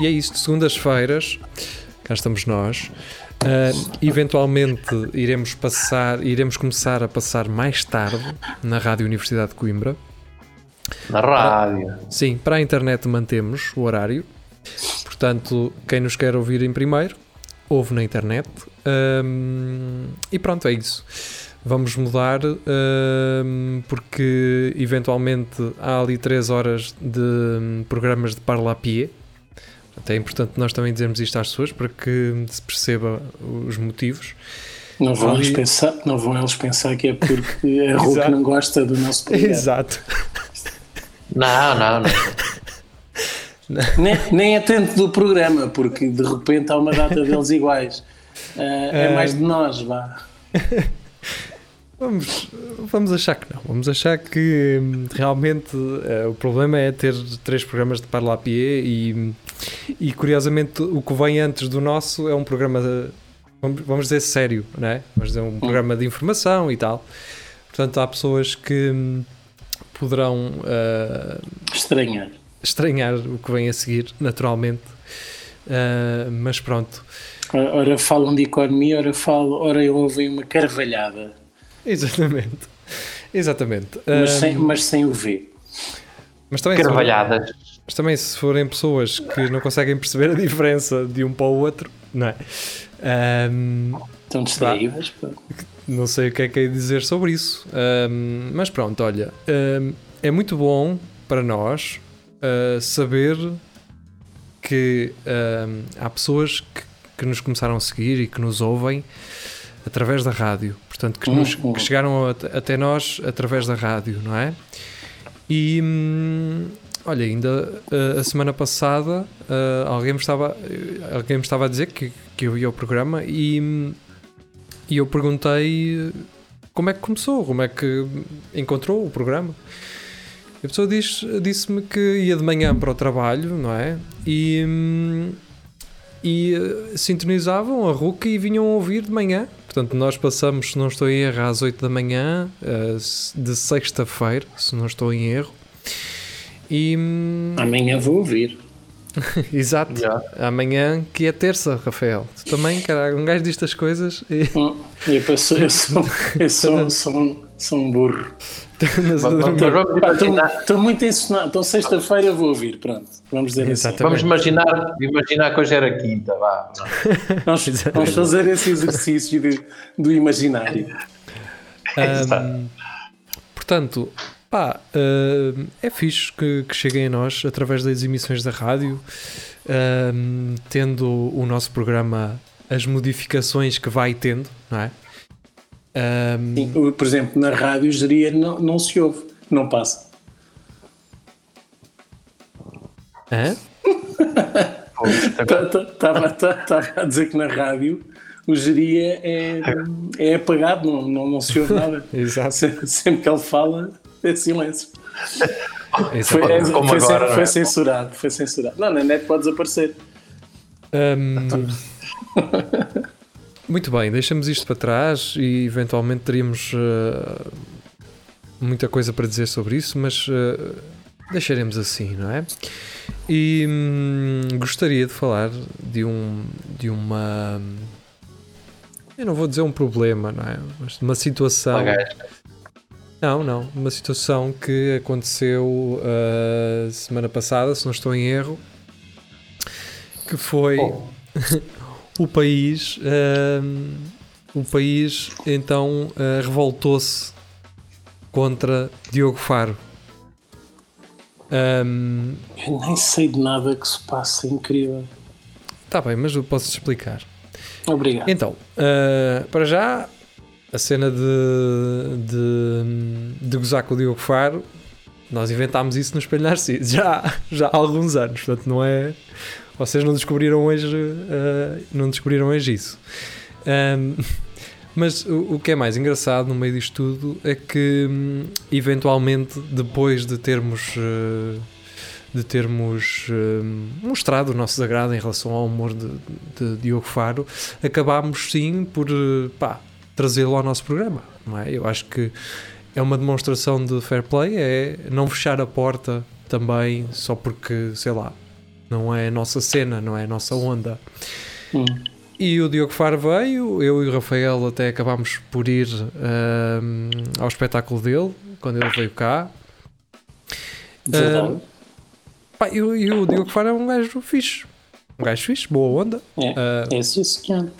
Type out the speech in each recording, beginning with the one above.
e é isto, segundas-feiras, cá estamos nós. Ah, eventualmente iremos passar, iremos começar a passar mais tarde na Rádio Universidade de Coimbra. Na rádio. Sim, para a internet mantemos o horário. Portanto, quem nos quer ouvir em primeiro, ouve na internet. Ahm, e pronto, é isso. Vamos mudar ahm, porque eventualmente há ali 3 horas de hum, programas de parla a pied. Até é importante nós também dizermos isto às pessoas para que se perceba os motivos. Não vão, Ali- eles pensar, não vão eles pensar que é porque a Hulk não gosta do nosso programa. Exato. Não, não, não. Nem, nem é tanto do programa, porque de repente há uma data deles iguais. Ah, é mais de nós, vá. Vamos, vamos achar que não. Vamos achar que hum, realmente eh, o problema é ter três programas de parla a pied e, e curiosamente o que vem antes do nosso é um programa, de- vamos, dizer sério, não é? Vamos dizer um programa de informação e tal. Portanto, há pessoas que hum, poderão eh, Estranhar. estranhar o que vem a seguir, naturalmente. Eh, mas pronto. Ora, falam de economia, ora, falam, ora ouvem uma carvalhada, Exatamente. Exatamente. mas, Hum, sem, mas sem o V. mas também Carvalhadas. Mas também se forem pessoas que não conseguem perceber a diferença de um para o outro, não é? Ahm, Estão distraídas. não sei o que é que é dizer sobre isso. Ahm, mas pronto, olha, ahm, é muito bom para nós ah, saber que ahm, há pessoas que, que nos começaram a seguir e que nos ouvem através da rádio. Portanto, que, nos- Uhum. que chegaram at- até nós através da rádio, não é? E hum, olha, ainda uh, a semana passada uh, alguém, me estava, uh, alguém me estava a dizer que, que eu ia ao programa e, e eu perguntei como é que começou, como é que encontrou o programa. E a pessoa disse-me que ia de manhã para o trabalho, não é? E, e sintonizavam a RUC e vinham ouvir de manhã. Portanto, nós passamos, se não estou em erro, às 8 da manhã, de sexta-feira, se não estou em erro. E. Amanhã vou ouvir. Exato. Já. Amanhã, que é terça, Rafael. Tu também, caralho, um gajo destas coisas. E... Hum, Eu, passo- eu sou, eu sou, sou, um, sou um burro. Estou muito ensinado. Então, sexta-feira vou ouvir. Pronto, vamos dizer assim. Exatamente. vamos imaginar, imaginar que hoje era quinta, vá. Vamos, vamos fazer esse exercício de- do imaginário. Ahm, portanto, pá, ahm, é fixe que, que cheguem a nós através das emissões da rádio, ahm, tendo o nosso programa as modificações que vai tendo, não é? Ahm, Sim, o- Por exemplo, na rádio geria não, não se ouve, não passa. hã? Estava a dizer que na rádio o geria é, é apagado, não, não, não se ouve nada. Exato. Se- Sempre que ele fala, é silêncio. Foi, é- Como foi, agora, foi é? censurado, foi censurado. Não, na net pode desaparecer. Ahm, muito bem, deixamos isto para trás e eventualmente teríamos ah, muita coisa para dizer sobre isso, mas ah, deixaremos assim, não é? E hum, gostaria de falar de um de uma eu não vou dizer um problema, não é? Mas de uma situação. Não, não. Uma situação que aconteceu uh, semana passada, se não estou em erro, que foi Oh. o país. um, o país então uh, revoltou-se contra Diogo Faro. Um, Eu nem sei de nada que se passa, é incrível. tá bem, mas eu posso te explicar. Obrigado. Então, uh, para já, a cena de, de, de gozar com o Diogo Faro, nós inventámos isso no Espelho Narciso já, já há alguns anos, portanto não é Vocês não descobriram hoje, uh, não descobriram hoje isso. Um, mas o, o, que é mais engraçado no meio disto tudo é que, um, eventualmente, depois de termos. Uh, de termos um, mostrado o nosso desagrado em relação ao humor de, de Diogo Faro, acabámos sim por pá, trazê-lo ao nosso programa. Não é? Eu acho que é uma demonstração de fair play, é não fechar a porta também só porque, sei lá, não é a nossa cena, não é a nossa onda. Hum. E o Diogo Faro veio, eu e o Rafael até acabámos por ir um, ao espetáculo dele, quando ele veio cá. Pá, e, o Diogo Faro é um gajo fixe. Um gajo fixe, boa onda. É, uh, é isso, senhor.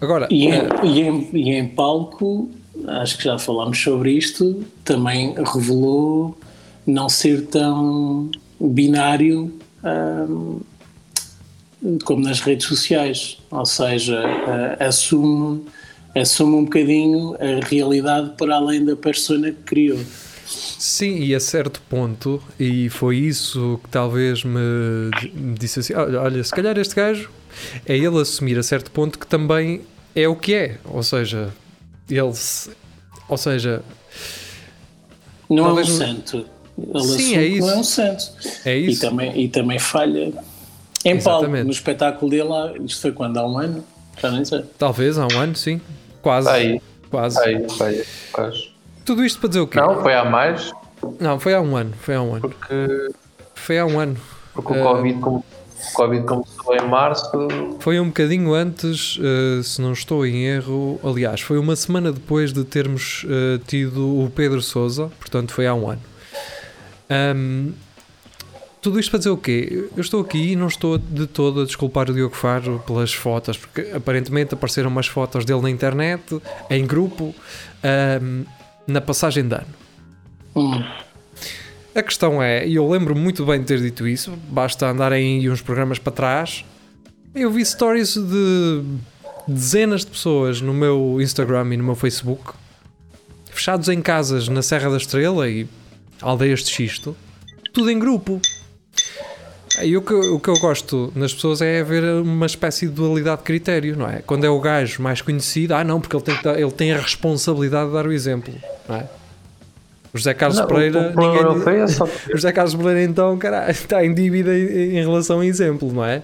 Agora, e, em, e, em, e em palco, acho que já falámos sobre isto, também revelou não ser tão binário como nas redes sociais, ou seja, uh, assume, assume um bocadinho a realidade para além da persona que criou. Sim, e a certo ponto, e foi isso que talvez me, me disse assim: olha, se calhar este gajo é ele assumir a certo ponto que também é o que é, ou seja, ele, ou seja, não é um santo. Ele Sim, é isso. não é um santo. É isso. E também, e também falha. Em palco, no espetáculo dele, isto foi quando? Há um ano? Já nem sei. Talvez, há um ano, sim. Quase. Aí. Quase. Aí, aí, quase. Tudo isto para dizer o quê? Não, foi há mais. Não, foi há um ano. Foi há um ano. Porque. Foi há um ano. Porque o Covid, uh, como, o Covid começou em março. Foi um bocadinho antes, uh, se não estou em erro. Aliás, foi uma semana depois de termos uh, tido o Pedro Souza, portanto, foi há um ano. Um, tudo isto para dizer o quê? Eu estou aqui e não estou de todo a desculpar o Diogo Faro pelas fotos, porque aparentemente apareceram umas fotos dele na internet, em grupo, um, na passagem de ano. Hum. A questão é, e eu lembro muito bem de ter dito isso, basta andarem uns programas para trás. Eu vi stories de dezenas de pessoas no meu Instagram e no meu Facebook, fechados em casas na Serra da Estrela e aldeias de xisto, tudo em grupo. E o que, o que eu gosto nas pessoas é haver uma espécie de dualidade de critério, não é? Quando é o gajo mais conhecido, ah não, porque ele tem, ele tem a responsabilidade de dar o exemplo, não é? O José Carlos não, Pereira, o, o ninguém, é só... o José Carlos Pereira então, caralho, está em dívida em, em relação ao exemplo, não é?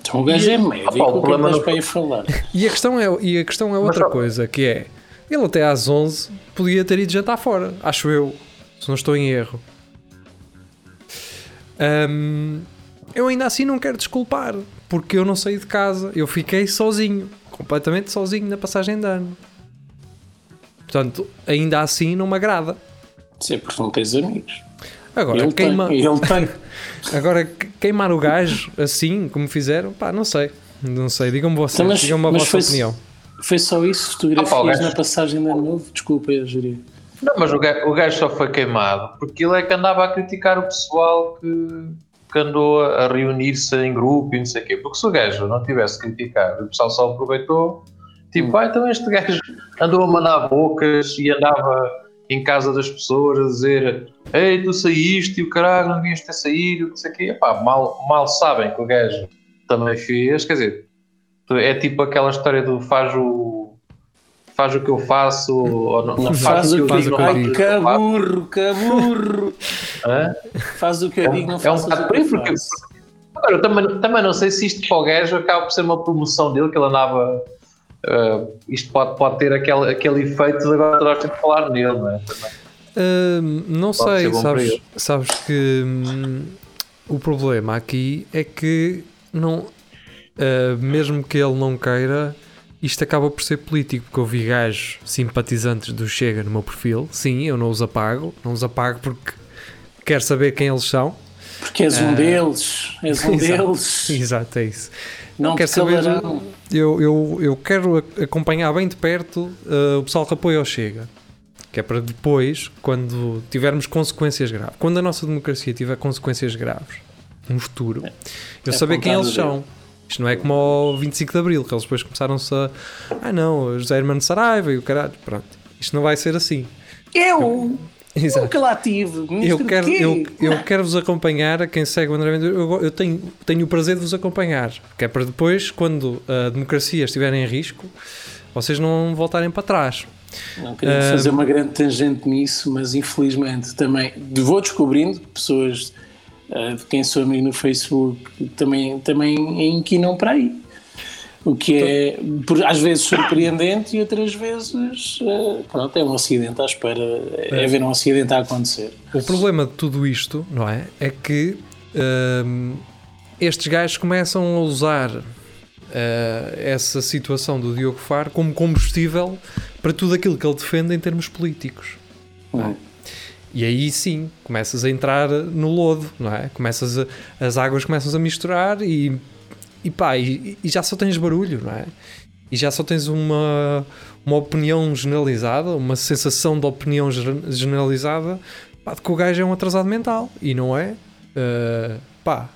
Então o gajo é médico, o problema não para falar. E a questão é, e a questão é outra Mas, coisa, que é, ele até às 11 podia ter ido jantar fora, acho eu se não estou em erro. Um, eu ainda assim não quero desculpar, porque eu não saí de casa, eu fiquei sozinho, completamente sozinho na passagem de ano. Portanto, ainda assim não me agrada. Sim, porque não tens amigos. Agora, ele queima... tem, ele tem. Agora, queimar o gajo assim, como fizeram, pá, não sei. Não sei, digam-me vocês, digam-me a vossa opinião. Foi só isso, fotografias ah, na passagem de ano novo? Desculpa, eu jurei. Não, mas o gajo, o gajo, só foi queimado porque ele é que andava a criticar o pessoal que, que andou a reunir-se em grupo e não sei o quê. Porque se o gajo não tivesse criticado, o pessoal só aproveitou, tipo, ah, então este gajo andou a mandar bocas e andava em casa das pessoas a dizer Ei, tu saíste e o caralho, não devias ter saído, não sei o quê. Epá, mal, mal sabem que o gajo também fez, quer dizer, é tipo aquela história do faz o faz o que eu faço ou não, não faz, faz, o que eu digo. Ai, que burro, que burro. Faz o que eu é, digo, não faz é um o que eu porque, Agora, eu também, também não sei se isto para o gajo acaba por ser uma promoção dele, que ele andava. Uh, isto pode, pode ter aquele, aquele efeito de agora toda a gente falar nele, não é? Uh, não pode sei, sabes, sabes que hum, o problema aqui é que não, uh, mesmo que ele não queira, isto acaba por ser político, porque eu vi gajos simpatizantes do Chega no meu perfil. Sim, eu não os apago, não os apago porque quero saber quem eles são. Porque és um uh, deles, és um exato, deles. Exato, é isso. Não quero saber. Eu, eu, eu quero acompanhar bem de perto uh, o pessoal que apoia o Chega. Que é para depois, quando tivermos consequências graves, quando a nossa democracia tiver consequências graves no futuro, eu é saber quem eles são. Isto não é como ao 25 de Abril, que eles depois começaram-se a. Ah, não, José Hermano Saraiva e o caralho. Pronto. Isto não vai ser assim. Eu! Exato. Nunca lá tive. Eu quero, eu, eu quero vos acompanhar, a quem segue o André Ventura, eu, eu tenho, tenho o prazer de vos acompanhar, que é para depois, quando a democracia estiver em risco, vocês não voltarem para trás. Não queria Ah, fazer uma grande tangente nisso, mas infelizmente também vou descobrindo que pessoas ah, de quem sou amigo no Facebook também, também inquinam para aí. O que é, por- às vezes, surpreendente e outras vezes, ah, pronto, é um acidente à espera, é ver um acidente a acontecer. O problema de tudo isto, não é? É que hum, estes gajos começam a usar uh, essa situação do Diogo Faro como combustível para tudo aquilo que ele defende em termos políticos. Hum. E aí sim, começas a entrar no lodo, não é? Começas a- as águas começam a misturar e, e pá, e, e já só tens barulho, não é? E já só tens uma, uma opinião generalizada, uma sensação de opinião generalizada pá, de que o gajo é um atrasado mental. E não é. Uh, pá.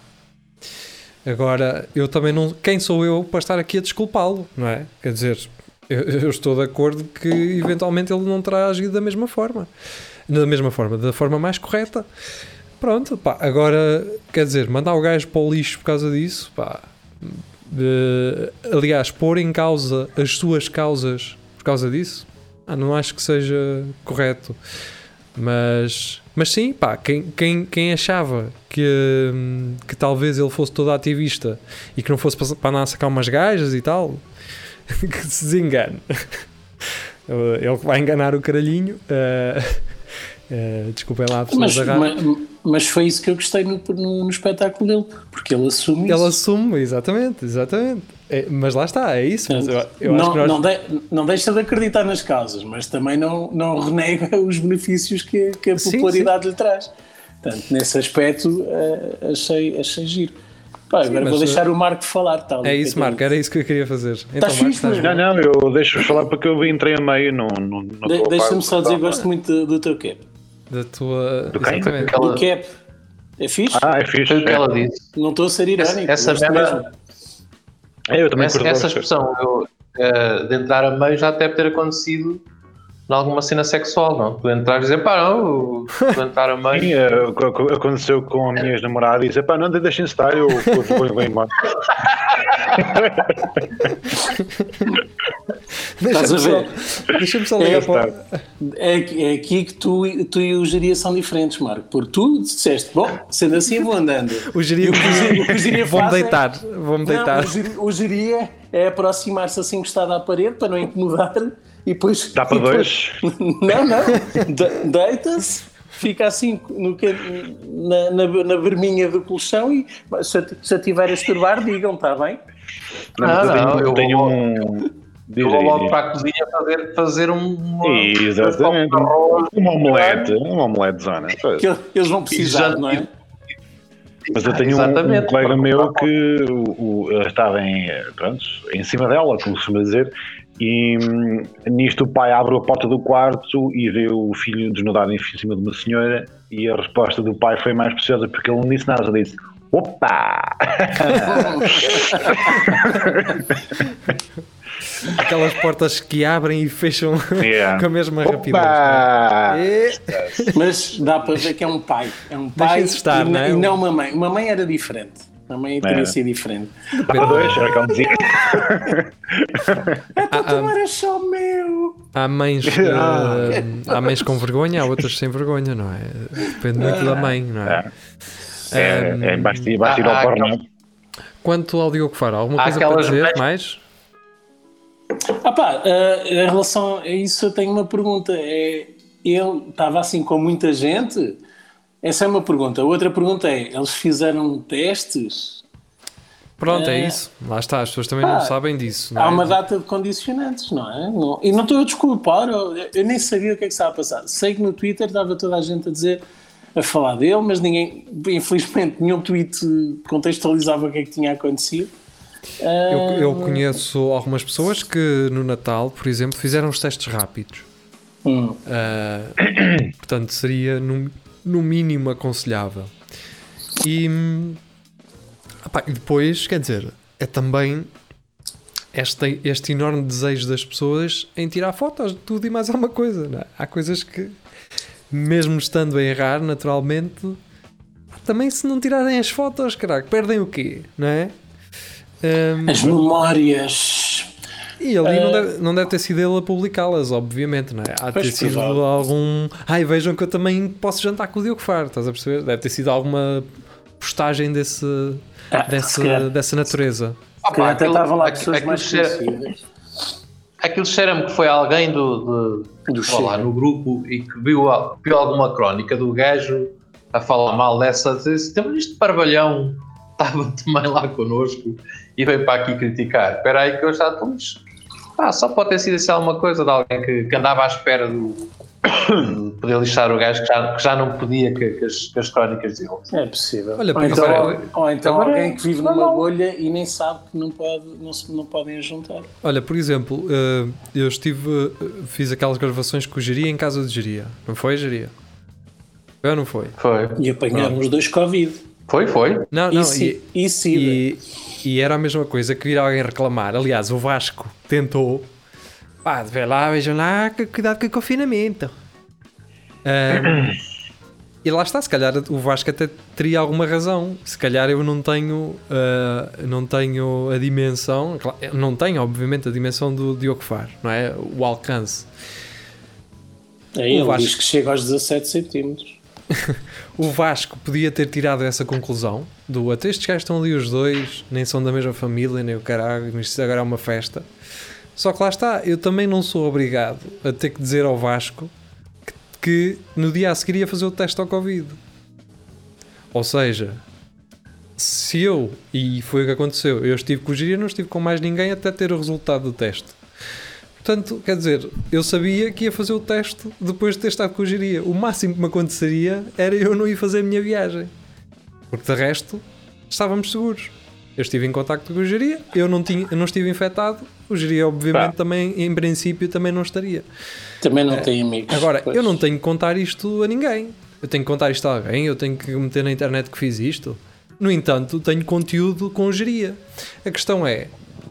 Agora, eu também não. Quem sou eu para estar aqui a desculpá-lo, não é? Quer dizer, eu, eu estou de acordo que eventualmente ele não terá agido da mesma forma. Da mesma forma, da forma mais correta. Pronto, pá. Agora, quer dizer, mandar o gajo para o lixo por causa disso, pá. De- aliás, pôr em causa as suas causas por causa disso, ah, não acho que seja correto. Mas, mas sim, pá, quem, quem, quem achava que, hum, que talvez ele fosse todo ativista e que não fosse para andar a sacar umas gajas e tal, que se desengane. Ele vai enganar o caralhinho. eh, eh, desculpem lá a pessoa Mas, da rádio. ma- mas foi isso que eu gostei no, no, no espetáculo dele, porque ele assume Ele isso. assume, exatamente, exatamente. É, mas lá está, é isso. Mas eu, eu não, acho que nós, não, de- não deixa de acreditar nas causas, mas também não, não renega os benefícios que, que a Sim, popularidade lhe traz. Portanto, nesse aspecto, eh, achei, achei giro. Pá, agora mas, vou deixar o Marco falar. Tal, é isso, Marco, era isso que eu queria fazer. Então, Marco, fixe, estás mas-? Não, não, eu deixo falar porque eu entrei a meio, não, não, não De- Deixa-me só que dizer, gosto muito do, do teu cap. Da tua. Do? Exatamente. Aquela- Do cap. É fixe? Ah, é fixe. Foi o que é. ela disse. Não estou a ser irónico. Essa gosto merda-. É, eu também Essa, essa expressão eu, eh, de entrar a meio já deve ter acontecido em alguma cena sexual, não? Tu entrar e dizer, pá, não, tu entrar a Sim, meio. o que aconteceu com a minha ex-namorada e disse: pá, não deixem estar, eu eu vou, vou embora. Deixa-me só, deixa só É, ligar pá. para. É, aqui- é aqui que tu, e- tu e o Geria são diferentes, Marco. Porque tu disseste, bom, sendo assim vou andando. O geria, o que o Geria- Vou-me é- deitar, vou-me deitar. Não, o geria, é aproximar-se assim encostado à parede para não incomodar e depois. Dá para depois- dois? Não, não. De- Deita-se, fica assim no, na, na, na verminha do colchão e se, eu- se eu estiver a esturbar, digam, está bem? Não, Ah, mas eu não, tenho, eu tenho um. Eu vou logo para a cozinha fazer, fazer um. uma- Exatamente. um omelete, uma omelete zona. Que eles vão precisar, não é? Mas eu tenho um, um colega meu que o, o- estava em, pronto, em cima dela, como se costuma dizer, e hum, nisto o pai abre a porta do quarto e vê o filho desnudado em cima de uma senhora e a resposta do pai foi mais preciosa porque ele não disse nada, disse Opa! Aquelas portas que abrem e fecham Yeah. com a mesma rapidez. Opa! É. Mas dá para ver que é um pai. É um pai estar, e, não é? e não uma mãe. Uma mãe era diferente. A mãe teria Era. sido diferente. Dá para dois, era o que ele dizia. Ah, tu era só meu. Há mães, Ah. há mães com vergonha, há outras sem vergonha, não é? Depende muito da mãe, não é? É, é, basta, basta ir Ah, ao porno. Quanto ao Diogo Faro, alguma Há coisa para dizer mães- mais? Ah pá, ah, em relação a isso eu tenho uma pergunta. É, ele estava assim com muita gente? Essa é uma pergunta. A outra pergunta é, eles fizeram testes? Pronto, é Eh, isso. Lá está, as pessoas também pá, não sabem disso. Não Há é? uma data de condicionantes, não é? Não- e não estou a desculpar, eu, eu nem sabia o que é que estava a passar. Sei que no Twitter estava toda a gente a dizer, a falar dele, mas ninguém, infelizmente, nenhum tweet contextualizava o que é que tinha acontecido. Eu, Ah, eu conheço algumas pessoas que no Natal, por exemplo, fizeram os testes rápidos. hum. Ah, portanto, seria no, no mínimo aconselhável. E, e depois, quer dizer, é também este, este enorme desejo das pessoas em tirar fotos de tudo e mais alguma coisa. é? Há coisas que mesmo estando a errar, naturalmente, também se não tirarem as fotos, caraca, perdem o quê, não é? Um, As memórias. e ali não, Eh, deve, não deve ter sido ele a publicá-las, obviamente, não é? Há de ter sido provável. algum. Ai, vejam que eu também posso jantar com o Diogo Faro, estás a perceber? Deve ter sido alguma postagem desse, Ah, dessa, dessa natureza. se calhar até aquilo- estavam lá pessoas mais conhecidas. Aquilo cheira-me que foi alguém do, de, Do lá, no grupo e que viu, viu alguma crónica do gajo a falar mal dessa, dizer temos este parvalhão, estava também lá connosco e veio para aqui criticar. Espera aí que eu já estamos. Ah, só pode ter sido assim alguma coisa de alguém que, que andava à espera do, poder lixar o gajo que já, que já não podia que, que as, que as crónicas dele. É possível. Olha, ou, então, agora- ou então agora- alguém que vive não, numa não. bolha e nem sabe que não, pode, não, se, não podem juntar. Olha, por exemplo, eh, eu estive. eh, Fiz aquelas gravações com o Geria em casa de Geria. Não foi, Geria? Foi ou não foi? Foi. E apanharam os dois Covid. Foi, foi. Não, não. e, si- e SIDA. E, e era a mesma coisa que vir alguém reclamar. Aliás, o Vasco tentou. Pá, vê lá, vejam lá, cuidado com o confinamento. Ahm, e lá está, se calhar o Vasco até teria alguma razão. Se calhar eu não tenho, ah, não tenho a dimensão, não tenho, obviamente, a dimensão do Diogo Faro, não é? O alcance. É, ele o Vasco. diz que chega aos 17 centímetros. O Vasco podia ter tirado essa conclusão do até estes gajos estão ali os dois, nem são da mesma família, nem o caralho, mas isto agora é uma festa. Só que lá está, eu também não sou obrigado a ter que dizer ao Vasco que, que no dia a seguir ia fazer o teste ao Covid. Ou seja, se eu, e foi o que aconteceu, eu estive com o Giria, não estive com mais ninguém até ter o resultado do teste. Portanto, quer dizer, eu sabia que ia fazer o teste depois de ter estado com o Giria. O máximo que me aconteceria era eu não ir fazer a minha viagem. Porque de resto, estávamos seguros. Eu estive em contacto com o Giria, eu não, tinha, eu não estive infectado, o Giria, obviamente, Tá. também, em princípio, também não estaria. Também não tem amigos. É. Agora, Pois. eu não tenho que contar isto a ninguém. Eu tenho que contar isto a alguém, eu tenho que meter na internet que fiz isto. No entanto, tenho conteúdo com geria. A questão é,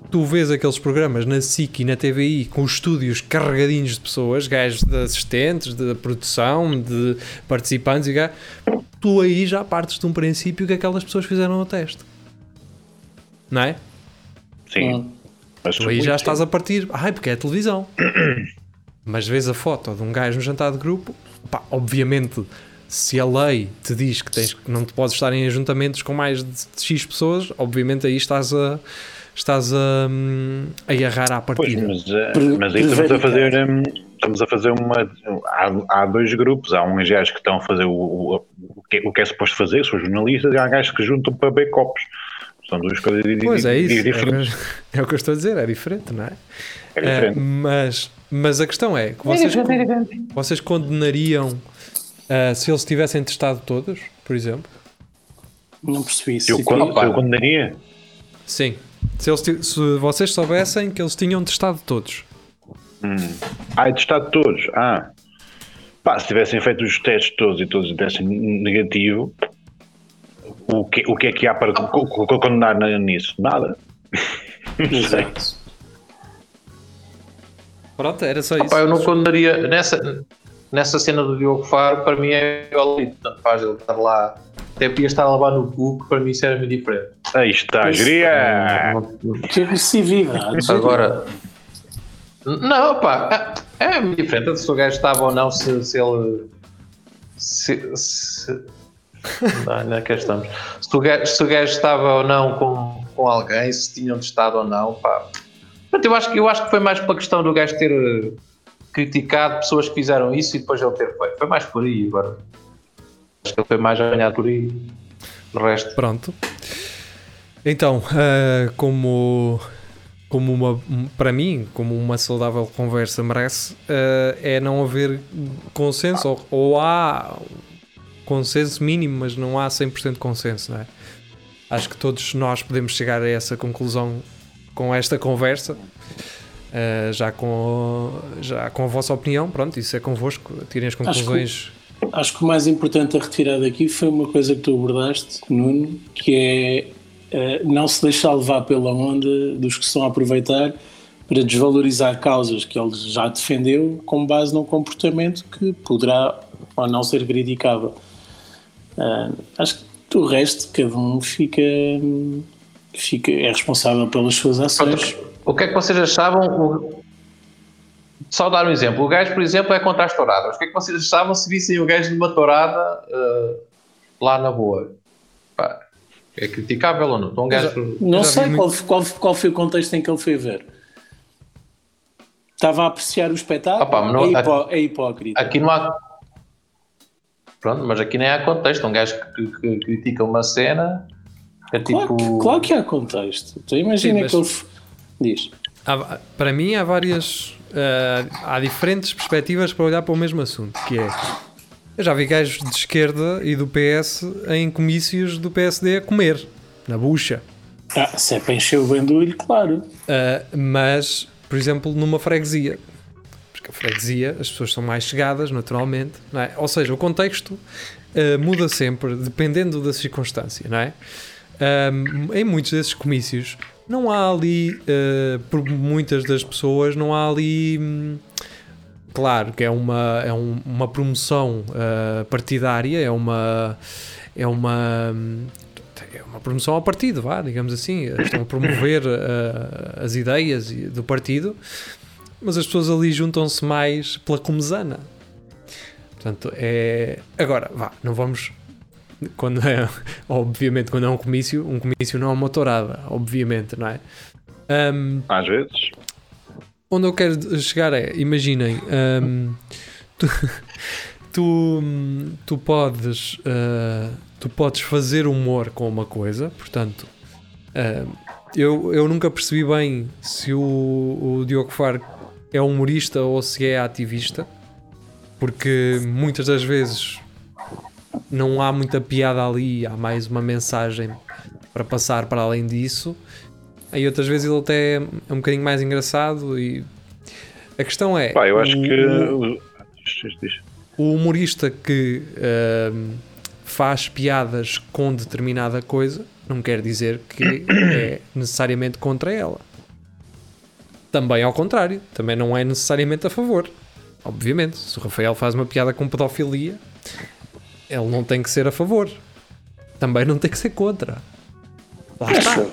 tu vês aqueles programas na SIC e na TVI com os estúdios carregadinhos de pessoas, gajos de assistentes, de produção, de participantes e gajos, tu aí já partes de um princípio que aquelas pessoas fizeram o teste. Não é? Sim. Mas Tu aí já estás a partir. Ai, porque é televisão. Mas vês a foto de um gajo no jantar de grupo, pá, obviamente, se a lei te diz que, tens, que não te podes estar em ajuntamentos com mais de, de X pessoas, obviamente aí estás a. Estás a, hum, a agarrar à Pois, partida. mas, eh, mas aí estamos a fazer, hum, estamos a fazer uma. Há, há dois grupos, há uns gajos que estão a fazer o, o, o que, o que é suposto fazer, são jornalistas, e há gajos que juntam para beber copos. São duas coisas di- Pois é isso, é, diferentes. o que- é o que eu estou a dizer, é diferente, não é? É diferente. mas, mas a questão é que vocês, vocês condenariam ah, se eles tivessem testado todos, por exemplo? Não percebi isso. eu, eu condenaria. Sim. Se, eles se vocês soubessem que eles tinham testado todos. Ah, é testado todos. Ah, pá, se tivessem feito os testes todos e todos dessem negativo, o que, o que é que há para co- co- co- condenar na- nisso? Nada. Exato. Pronto, era só isso. Pá, eu não condenaria nessa, nessa cena do Diogo Faro, para mim é ali, tanto faz ele estar lá, até podia estar a levar no cu, que para mim isso era muito diferente. Aí está, geria! Que agressividade. Agora, não, pá, é, é muito diferente se o gajo estava ou não, se, se ele. Se, se, não, não é que estamos. Se o, gajo, se o gajo estava ou não com, com alguém, se tinham testado ou não, pá. Portanto, eu acho, eu acho que foi mais pela questão do gajo ter eh, criticado pessoas que fizeram isso e depois ele ter feito. Foi mais por aí agora. Acho que ele foi mais a ganhar por aí. O resto. Pronto. Então, ah, como, como uma, para mim, como uma saudável conversa merece, ah, é não haver consenso, ou, ou há consenso mínimo, mas não há 100% de consenso, não é? Acho que todos nós podemos chegar a essa conclusão com esta conversa. ah, já, com, já com a vossa opinião, pronto, isso é convosco, tirem as que- conclusões. Acho que o mais importante a retirar daqui foi uma coisa que tu abordaste, Nuno, que é eh, não se deixar levar pela onda dos que estão a aproveitar para desvalorizar causas que ele já defendeu com base num comportamento que poderá ou não ser criticável. Uh, acho que o resto, cada um fica, fica é responsável pelas suas ações. O que é que vocês achavam? O... Só dar um exemplo. O gajo, por exemplo, é contra as touradas. O que é que vocês achavam se vissem o gajo numa tourada uh, lá na boa? Pá, é criticável ou não? Então, um gajo... Não sei qual, qual, qual foi o contexto em que ele foi ver. Estava a apreciar o espetáculo? Opa, não, é, hipó é hipócrita. Aqui não há. Pronto, mas aqui nem há contexto. Um gajo que, que, que critica uma cena é claro tipo. Que, claro que há contexto. Então imagina que ele. Diz. Há, para mim há várias. Uh, há diferentes perspectivas para olhar para o mesmo assunto, que é. Eu já vi gajos de esquerda e do PS em comícios do PSD a comer, na bucha. Ah, se é para encher o bandulho, claro. Uh, mas por exemplo, numa freguesia. A freguesia, as pessoas são mais chegadas, naturalmente, é? Ou seja, o contexto uh, muda sempre, dependendo da circunstância, não é? Um, em muitos desses comícios, não há ali, uh, por muitas das pessoas, não há ali. Hum, claro que é uma, é um, uma promoção uh, partidária, é uma. É uma hum, é uma promoção ao partido, vá, digamos assim. Estão a promover uh, as ideias do partido, mas as pessoas ali juntam-se mais pela comesana. Portanto, é. Agora, vá, não vamos. Quando é, obviamente, quando é um comício, um comício não é uma tourada, obviamente, não é? Um, Às vezes. Onde eu quero chegar é, imaginem, um, tu, tu, tu podes. Uh, tu podes fazer humor com uma coisa, portanto, uh, eu, eu nunca percebi bem se o, o Diogo Faro é humorista ou se é ativista, porque muitas das vezes não há muita piada ali, há mais uma mensagem para passar para além disso. Aí outras vezes ele até é um bocadinho mais engraçado e a questão é. Pá, eu acho o, que o humorista que uh, faz piadas com determinada coisa, não quer dizer que é necessariamente contra ela. Também ao contrário, também não é necessariamente a favor. Obviamente, se o Rafael faz uma piada com pedofilia, ele não tem que ser a favor. Também não tem que ser contra. Lá está.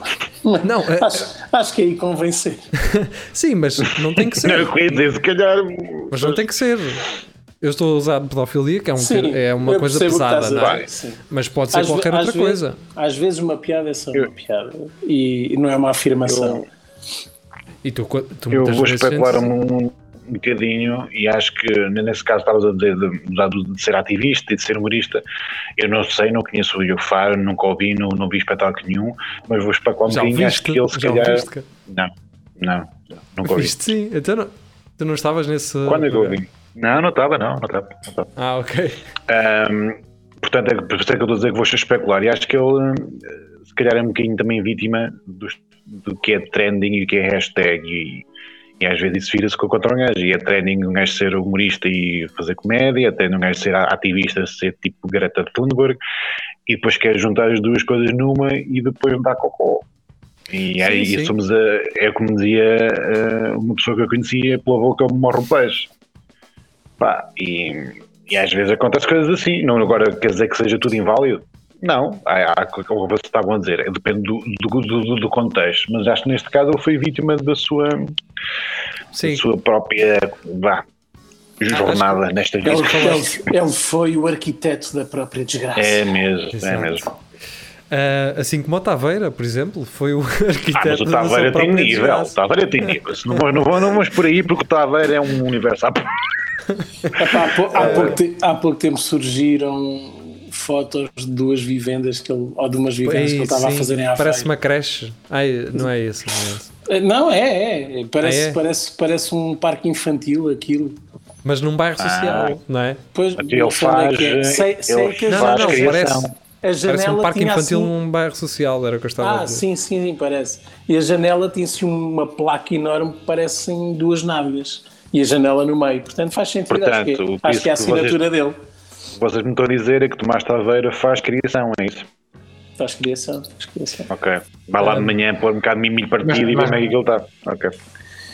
Não, é- acho, acho que aí convencer. Sim, mas não tem que ser. Não, se calhar. Mas não tem que ser. Eu estou a usar pedofilia, que é, um, sim, é uma coisa pesada, não é? Mas pode ser às qualquer outra vezes, coisa. Às vezes uma piada é só uma piada e não é uma afirmação. Eu, e tu, tu eu vou especular um, um bocadinho e acho que nesse caso estavas a dizer de, de, de, ser ativista e de ser humorista. Eu não sei, não conheço o Diogo Faro, nunca ouvi, não, não vi espetáculo nenhum, mas vou especular um já bocadinho. Acho que ele se calhar. Não, não, nunca ouvi. Viste sim, então não, tu não estavas nesse. Quando é que eu ouvi? Não, não estava, não, não estava. Ah, ok. Um, portanto, é por isso é que eu estou a dizer que vou especular. E acho que ele, se calhar, é um bocadinho também vítima do, do que é trending e o que é hashtag. E, e às vezes isso vira-se contra um gajo. E é trending um gajo ser humorista e fazer comédia, até um gajo ser ativista, ser tipo Greta Thunberg, e depois quer juntar as duas coisas numa e depois dar cocó. E aí sim, sim. somos a, é como dizia uma pessoa que eu conhecia, pela boca morre o peixe. Pá, e, e às vezes acontece coisas assim. Não agora quer dizer que seja tudo inválido? Não, há, há como vocês estavam a dizer, depende do, do, do, do, contexto, mas acho que neste caso ele foi vítima da sua, da sua própria vá, jornada ah, nesta vida. Ele, ele, foi o arquiteto da própria desgraça. É mesmo, é Exato. é mesmo. Uh, assim como o Taveira, por exemplo, foi o arquiteto ah, mas o Taveira tem nível. O Taveira tem nível. Não, não, não, não vamos por aí porque o Taveira é um universo à Epá, há, pou, há, pouco há, pouco tempo surgiram fotos de duas vivendas que ele, ou de umas vivendas Ei, que ele estava a fazer em Aveiro. Parece uma creche. Ai, não é isso, não é isso. Eh, não, é, é. Parece, ah, é? Parece, parece um parque infantil aquilo. Mas num bairro social, ah, não é? Pois, ele faz, é. sei, sei que não, não, não, parece, a janela parece um parque infantil assim... num bairro social, era o que eu estava ah, a dizer. sim, sim, sim, parece. E a janela tinha assim uma placa enorme que parecem duas nádegas e a janela no meio. Portanto, faz sentido. Portanto, acho que, acho que é a assinatura vocês, dele. Vocês me estão a dizer é que Tomás Taveira faz criação, é isso? Faz criação, faz criação. Ok. Vai lá de manhã pôr um bocado de mimilho partido mas, e ver como é que ele está. Ok.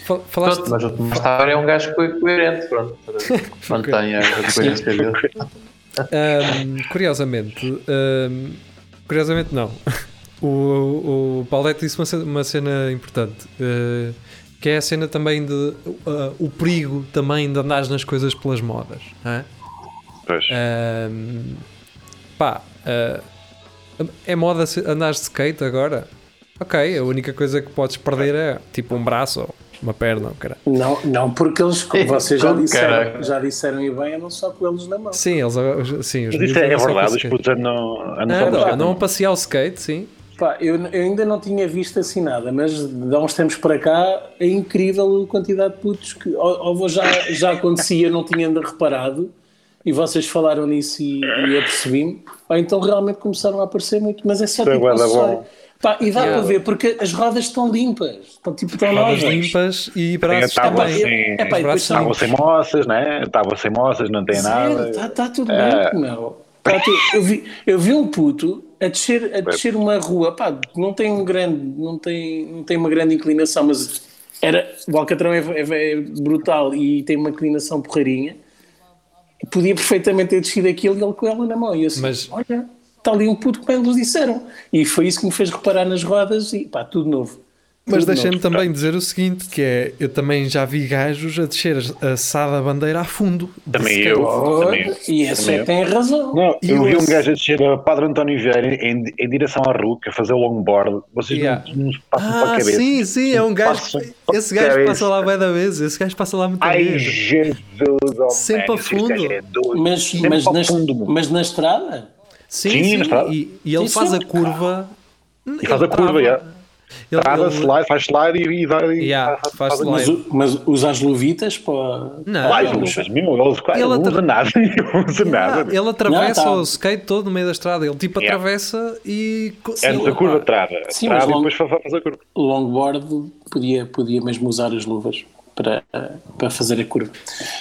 Fal- Falaste, mas o Tomás Tavares é um gajo co- coerente, pronto. Mantém a coerência dele. Ahm, curiosamente, ahm, curiosamente não. O, o Paulette disse uma cena, uma cena importante, eh, que é a cena também de ah, o perigo também de andares nas coisas pelas modas. não é? Pois. Ahm, pá, ah, é moda andares de skate agora? Ok, a única coisa que podes perder é tipo um braço ou uma perna, caralho. Não, não porque eles, como vocês já disseram, já disseram e bem, andam só com eles na mão. Sim, eles agora- sim, os isso é, verdade, os putos andam, andam para andam a passear o skate, sim. Pá, eu, eu ainda não tinha visto assim nada, mas de há uns tempos para cá é incrível a quantidade de putos que ou, ou já, já acontecia, não tinha ainda reparado, e vocês falaram nisso e, e apercebi-me, ou então realmente começaram a aparecer muito, mas é só tipo acessório. bom. Pá, e dá Yeah. para ver, porque as rodas estão limpas, estão tipo tão Rodas novas. limpas e braços tábua também. assim. É pá, Estavam sem moças, né? Estavam sem moças, não tem nada. Está tá tudo É. bem, meu. Tá tudo- eu, vi, eu vi um puto a descer, a descer uma rua, pá, não tem um grande, não tem, não tem uma grande inclinação, mas era, o Alcatrão é, é- é brutal e tem uma inclinação porreirinha. Podia perfeitamente ter descido aquilo e ele com ela na mão. E assim, Mas- olha, está ali um puto como eles disseram. E foi isso que me fez reparar nas rodas e pá, tudo novo. Mas deixem-me também dizer o seguinte: que é, eu também já vi gajos a descer a Sada Bandeira a fundo. Também eu. Também. e esse Também é, eu. tem razão. Não, E eu vi eu- um gajo a descer a Padre António Vieira em, em direção à Ruca, a fazer o longboard. Vocês Yeah. não, não passam para a Ah, cabeça. sim, sim, é um gajo. Esse gajo cabeça. passa lá bem da vez. Esse gajo passa lá muita Ai, vez. Jesus, oh, Sempre man, a fundo. é doido. Mas, Sempre mas, na, fundo, mas na estrada? Sim, Sim, sim, na estrada. e, e ele Sim, faz sim. a curva. E faz a curva, yeah. Ele, Trava, ele- slide, faz slide e, e dá. e Yeah, faz slide. Mas, mas usa as luvitas para. Não, Vai, ele- ele quase Ele não atra- usa nada. Não usa nada. ele atravessa Não, tá. o skate todo no meio da estrada. Ele tipo Yeah. atravessa e. Antes ele- da curva, trava. Sim, Trava mas e não- depois faz, a curva. Longboard podia, podia mesmo usar as luvas para, para fazer a curva.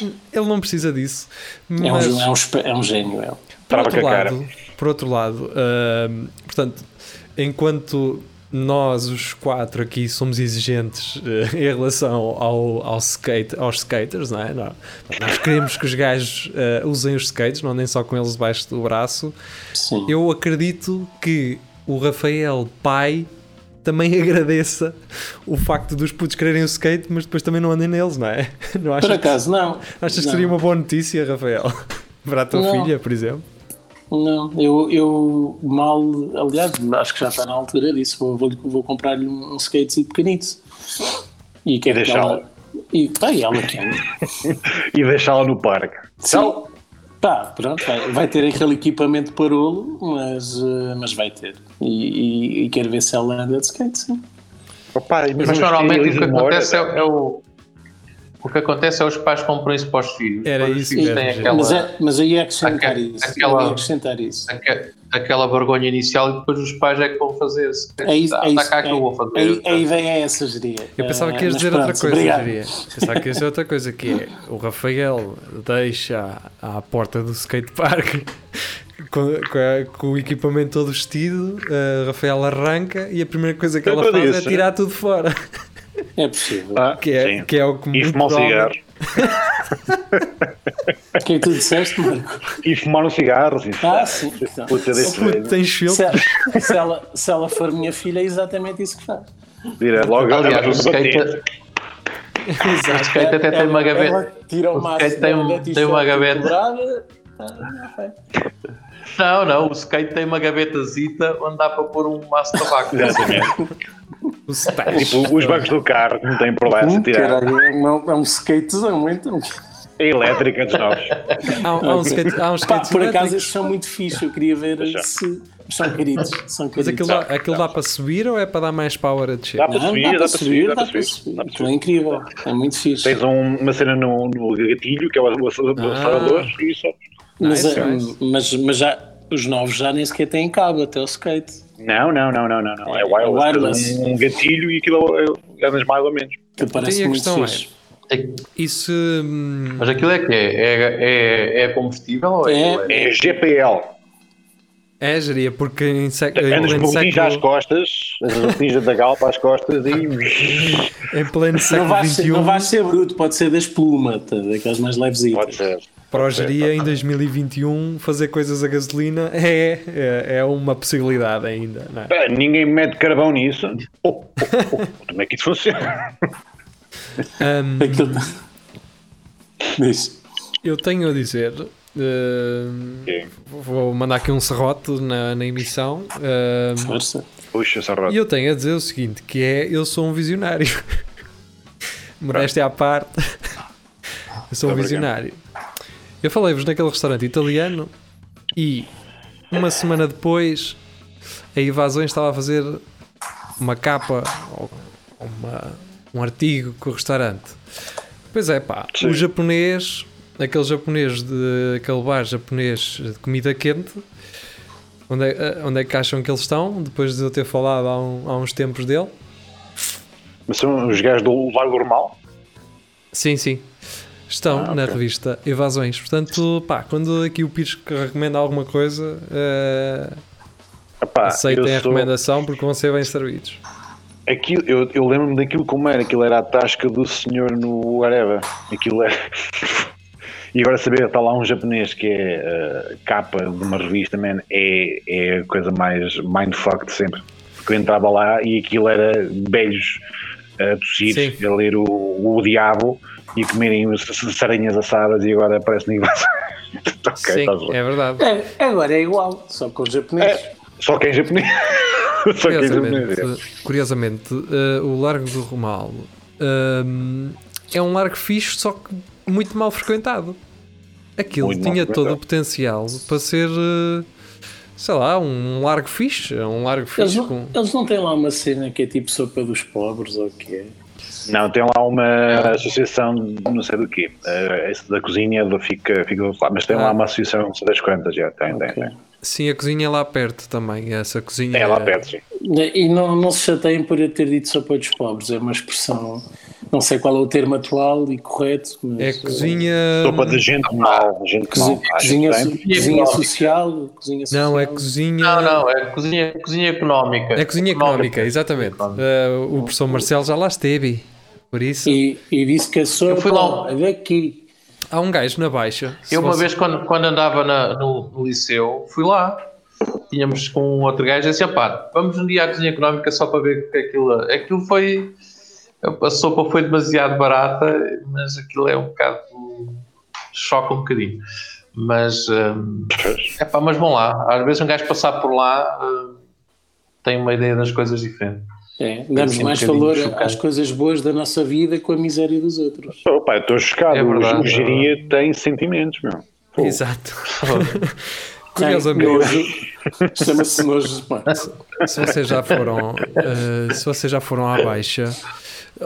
Ele não precisa disso. É, Mas, um, é, um, é um gênio. É. por, Trava outro com a cara. lado, por outro lado, hum, portanto, enquanto nós, os quatro aqui, somos exigentes eh, em relação ao, ao skate, aos skaters, não é? Nós, nós queremos que os gajos eh, usem os skates, não andem só com eles debaixo do braço. Sim. Eu acredito que o Rafael, pai, também agradeça o facto dos putos quererem o skate, mas depois também não andem neles, não é? Não Por achas, acaso, não. achas que não. seria uma boa notícia, Rafael? Para a tua Não. filha, por exemplo? Não, eu, eu mal, aliás, acho que já está na altura disso. Vou, vou, vou comprar-lhe um, um skatezito pequenito. E quer ela. E, pá, e ela quer. E deixá-la no parque. Sim. Pá, pronto, vai, vai ter aquele equipamento parolo, mas, eh, mas vai ter. E, e, e quero ver se ela anda de skate, sim. Opa, Mas normalmente o que acontece é, é o. O que acontece é os pais compram isso para os filhos. Era os isso filhos gente. aquela, Mas, é, mas aí é acrescentar Aque- isso. aquela- Aí é acrescentar isso. aque- aquela vergonha inicial e depois os pais é que vão fazer. É isso, é isso. cá que eu vou fazer. A, a ideia é essa, geria. Eu pensava que ias Eh, dizer mas outra pronto, coisa, obrigado. diria. Pensava que ias dizer outra coisa, que é o Rafael deixa à, à porta do skatepark com, com, a- com o equipamento todo vestido, a Rafael arranca e a primeira coisa que Eu ela faz é tirar tudo fora. É possível. Ah, Que é, sim. que é o que E fumar um cigarro. O que é que tu disseste, Marco? E fumar um cigarro. Ah, sim. Puta desse Puto, velho. tens filtro. Se, ela- se ela, se ela for minha filha, é exatamente isso que faz. Direto, logo Aliás, o skate, bater. o skate até tem uma Ela gaveta. tira o O máximo skate tem tem uma gaveta. dobrada. Ah, não. Não, o skate tem uma gavetazita onde dá para pôr um maço de tabaco. Exatamente. Tipo, os bancos do carro não têm lá se tirar. Caralho, é um, é um skatezão, então. É elétrica dos novos. Há, há um skate, há uns Pá, por acaso estes são muito fixe, eu queria ver Deixa. se. São queridos. São Mas queridos. aquilo dá, aquilo dá para subir ou é para dar mais power a descer? Dá para subir, dá para para subir, dá para subir. subir. Dá para Aquilo é incrível, é muito fixe. Tens um- uma cena no, no gatilho, que é o o acelerador, e só. Mas, Nice, é- nice. mas, mas já, os novos já nem sequer têm cabo até o skate. Não, não, não, não, não, não. É É wireless. wireless. Um, um gatilho e aquilo é, é mais ou menos. Que parece a muito questão é- fixe. Isso. hum, Mas aquilo é que é? É, é, é combustível ou é? É. ou é- É GPL. É, geria, porque em, sec, Andas botinhas às costas, as botinhas da galpa às costas e. em pleno Não século vais, ser, não vais ser bruto, pode ser das pluma, tá, daquelas mais levezinhas. Pode ser. Para o geria em 2021 fazer coisas a gasolina é, é, é uma possibilidade ainda. Não é? Pá, ninguém mete carvão nisso. Oh, oh, oh, como é que isso funciona? Aquilo... Diz. eu tenho a dizer. Ok. vou mandar aqui um serrote na, na emissão. ahm, Força. Puxa, essa E eu tenho a dizer o seguinte: que é eu sou um visionário. Modéstia à parte, eu sou um visionário. Eu falei-vos naquele restaurante italiano e uma semana depois a Evasões estava a fazer uma capa ou uma- um artigo com o restaurante. Pois é, pá, Sim. o japonês, aquele japonês de aquele bar japonês de comida quente, onde é, onde é que acham que eles estão? Depois de eu ter falado há, um- há uns tempos dele. Mas são os gajos do Largo Normal? Sim, sim. Estão Ah, na ok. revista Evasões. Portanto, pá, quando aqui o Pires recomenda alguma coisa, Epá, aceitem a recomendação porque vão ser bem servidos. Aquilo, eu, eu lembro-me daquilo como era, aquilo era a tasca do senhor no Areva. Aquilo era. E agora saber está lá um japonês que é eh, capa de uma revista, man, é, é a coisa mais mindfuck de sempre. Porque eu entrava lá e aquilo era velhos tossir, Sim. a ler o, o Diabo e comerem as sarinhas assadas e agora parece ninguém. ok, sim, é verdade. É, agora é igual, só com os japoneses. É, só que em japonês. só que em japonês. é. Curiosamente, curiosamente eh, o Largo do Romal ehm, é um largo fixe, só que muito mal frequentado. Aquilo Muito tinha todo o potencial para ser, eh, sei lá, um largo fixe. Um largo Eles fixe não, com. eles não têm lá uma cena que é tipo sopa dos pobres ou o que é? Não, tem lá uma associação não sei do quê. Eh, esse da cozinha fica, fica lado, mas tem Ah. lá uma associação não sei das quantas já. Tem, tem, Ok. tem. Sim, a cozinha é lá perto também. Essa cozinha É lá perto, sim. E não, não se chateiem por eu ter dito sopa dos pobres, é uma expressão, não sei qual é o termo atual e correto, mas É cozinha. Sopa de gente mal, gente cozi- mal. Cozinha, tem. cozinha social, cozinha social. Não, é cozinha. Não, não, é cozinha, cozinha económica. É cozinha económica, exatamente. Económica. Uh, o professor Marcelo já lá esteve. Por isso, E, e disse que a sopa fui lá- é daqui. há um gajo na baixa. Eu uma você- vez quando, quando andava na- no, no liceu, fui lá. Tínhamos com um outro gajo e disse, pá, vamos um dia à cozinha económica só para ver que aquilo... Aquilo foi... A sopa foi demasiado barata, mas aquilo é um bocado... Choca um bocadinho. Mas... hum, epá, mas vão lá. Às vezes um gajo passar por lá hum, tem uma ideia das coisas diferentes. É, damos um mais bocadinho valor chocante. às coisas boas da nossa vida com a miséria dos outros. Opa, eu estou chocado. É verdade, o, o é geria tem sentimentos, meu. Pô, Exato. Curiosamente. Chama-se nojo. se vocês já foram, uh, se vocês já foram à baixa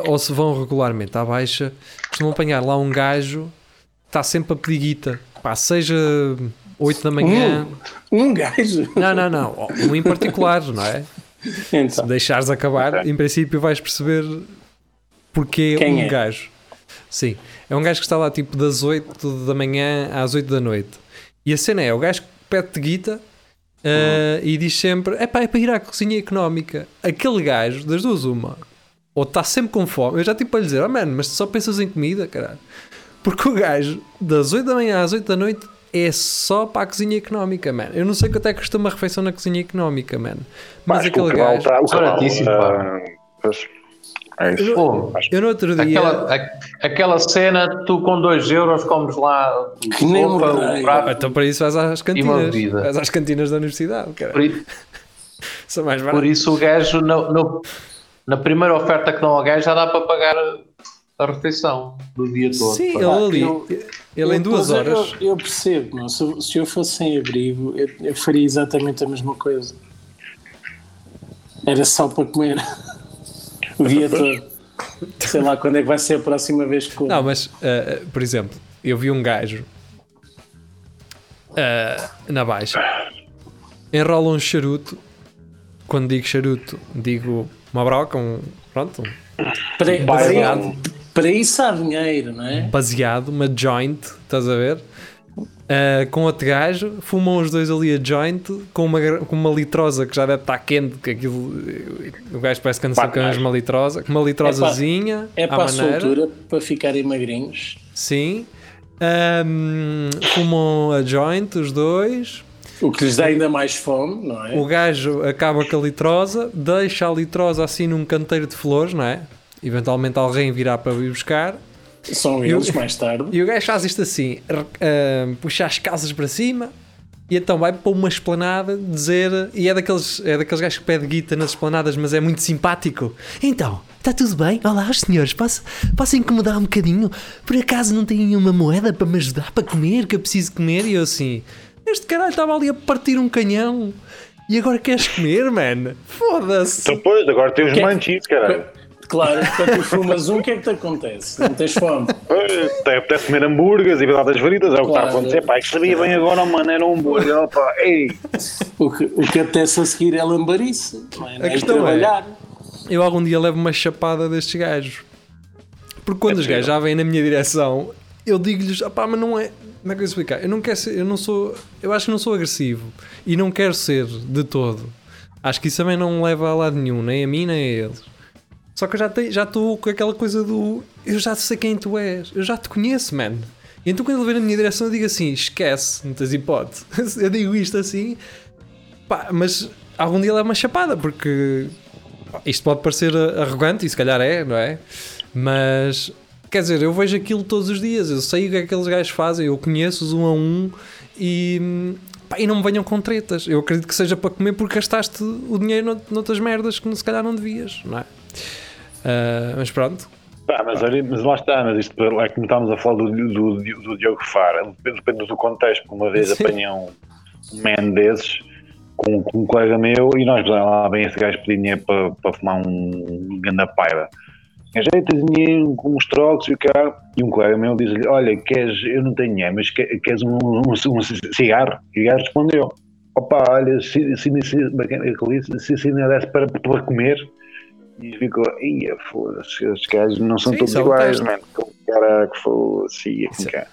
ou se vão regularmente à baixa, costumam apanhar lá um gajo que está sempre a pedir guita. Pá, seja 8 da manhã. Um gajo. Não, não, não. Um em particular, não é? Se Então, deixares acabar, em princípio vais perceber porque Quem um é? gajo. Sim, é um gajo que está lá tipo das 8 da manhã às 8 da noite. E a cena é: o gajo pede guita uh, e diz sempre: é pá, é para ir à cozinha económica. Aquele gajo, das duas, uma, ou está sempre com fome. Eu já tipo para lhe dizer: oh mano, mas tu só pensas em comida, caralho. Porque o gajo, das 8 da manhã às 8 da noite, é só para a cozinha económica, mano. Eu não sei quanto é que custa uma refeição na cozinha económica, mano. Mas aquele gajo. está. O Baratíssimo, ah, pois, é isso. Acho- Eu no outro dia. Aquela, a- aquela cena, tu com 2 euros comes lá Que nem o prato Então para isso vais às cantinas. Vais às cantinas da universidade, Por, cara. i- São mais por isso o gajo, no- no- na primeira oferta que dão ao gajo, já dá para pagar a, refeição do dia todo. Sim, Pá. ele ali. eu- ele em duas eu- horas. Eu, eu percebo, não? Se, eu- se eu fosse sem abrigo, eu, eu faria exatamente a mesma coisa. Era só para comer o dia todo. Sei lá quando é que vai ser a próxima vez que como. Não, mas, ah, por exemplo, eu vi um gajo ah, na baixa, enrola um charuto. Quando digo charuto, digo uma broca, um. Pronto, um para, baseado. Para isso há dinheiro, não é? baseado, uma joint, estás a ver? ah, com outro gajo, fumam os dois ali a joint com uma, com uma litrosa que já deve estar quente, que aquilo o gajo parece que anda sempre com uma litrosa, com uma litrosazinha É à para a soltura, para ficarem magrinhos. Sim. Ahm, fumam a joint, os dois. O que lhes dá ainda mais fome, não é? O gajo acaba com a litrosa, deixa a litrosa assim num canteiro de flores, não é? Eventualmente alguém virá para vir buscar. São eles mais tarde. E o gajo faz isto assim: ahm, puxa as calças para cima. E então vai para uma esplanada dizer. E é daqueles, é daqueles gajos que pede guita nas esplanadas, mas é muito simpático. Então, está tudo bem? Olá, os senhores, posso, posso incomodar um bocadinho? Por acaso não têm uma moeda para me ajudar para comer? Que eu preciso comer? E eu assim: Este caralho estava ali a partir um canhão. E agora queres comer, man? Foda-se! Depois, agora tem os Que- manchis, caralho. Claro, quando tu fumas um, o que é que te acontece? Não tens fome. Tem apetece comer hambúrgueres e batatas fritas, é o que está a acontecer. Pá, que sabia bem agora, mano, era um hambúrguer. Opa, ei. O que, o que apetece a seguir é lambarice. Não é? Não é é- trabalhar. eu algum dia levo uma chapada destes gajos. Porque quando É os gajos já vêm na minha direção, eu digo-lhes, pá, mas não é. Como é que eu explicar? Eu não quero ser, eu não sou, eu acho que não sou agressivo e não quero ser de todo. Acho que isso também não leva a lado nenhum, nem a mim nem a eles. Só que eu já tenho- já estou com aquela coisa do eu já sei quem tu és, eu já te conheço, man. E então quando ele vem na minha direção eu digo assim, esquece, não tens hipótese. Eu digo isto assim, pá, mas algum dia leva uma chapada, porque isto pode parecer arrogante, e se calhar é, não é? Mas quer dizer, eu vejo aquilo todos os dias, eu sei o que é que aqueles gajos fazem, eu conheço-os um a um e, pá, e não me venham com tretas. Eu acredito que seja para comer porque gastaste o dinheiro nout- noutras merdas que se calhar não devias, não é? Ah, mas pronto, mas, olha, mas lá está, mas isto é como estávamos a falar do, do, do, Diogo Fara, depende, do contexto, porque uma vez Sim. apanhei um, um man desses com, com um colega meu e nós lá bem esse gajo pedir dinheiro para, para fumar um, um ganda paiva. Ajeita dinheiro com uns trocos e o cara. E um colega meu diz-lhe: Olha, queres, eu não tenho dinheiro, mas que- queres um, um, um cigarro? E o gajo respondeu: Opa, olha, se, se, se, se, se, se para comer. E ficou: Ia, foda-se, estes gajos não são Sim, todos é iguais, mano. Cara, que é- cara.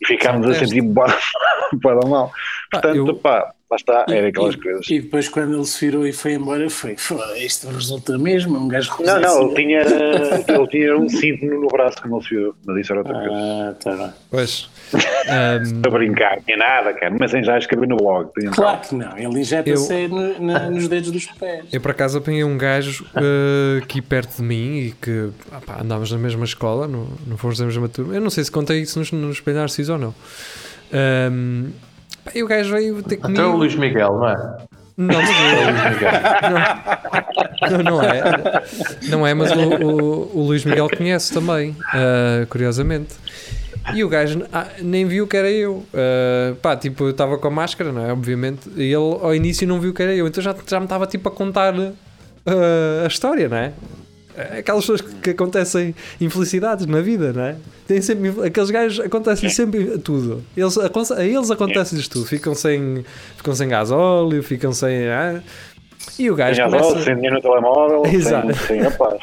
E ficámos é a sentir para mal. Pá, Portanto, eu- pá, lá está, E- era aquelas e, coisas. E depois, quando ele se virou e foi embora, foi: "Foda, isto resulta mesmo. Um gajo Não, não, ele tinha, ele tinha um cinto no, braço como ele se viu, mas isso era outra coisa. Ah, tá bem. pois. Ahm, a brincar, tinha nada, cara. Mas em já escrevi no blog. Claro que não, ele injeta-se Eu- é no- na- nos dedos dos pés. Eu por acaso apanhei um gajo eh, aqui perto de mim e que ah andávamos na mesma escola, no, não fomos da mesma turma. Eu não sei se contei isso nos, nos Espelho Narciso ou não. Ahm, pá, e o gajo veio ter comigo. Até o Luís Miguel, não é? Não, mas É o Luís Miguel. não, não é. Não é, mas o, o, o Luís Miguel conhece também, ah, curiosamente. E o gajo ah, nem viu que era eu. Ah, pá, tipo, eu estava com a máscara, não é? Obviamente. E ele ao início não viu que era eu. Então já, já me estava tipo a contar ah, a história, não é? Aquelas pessoas que, que acontecem infelicidades na vida, não é? Tem sempre, aqueles gajos acontece sempre tudo. Eles, aconte- a eles acontece-lhes tudo. Ficam sem, ficam sem gás óleo, ficam sem. ah, e o gajo as começa... sem dinheiro no telemóvel, Exato. sem, sem opá.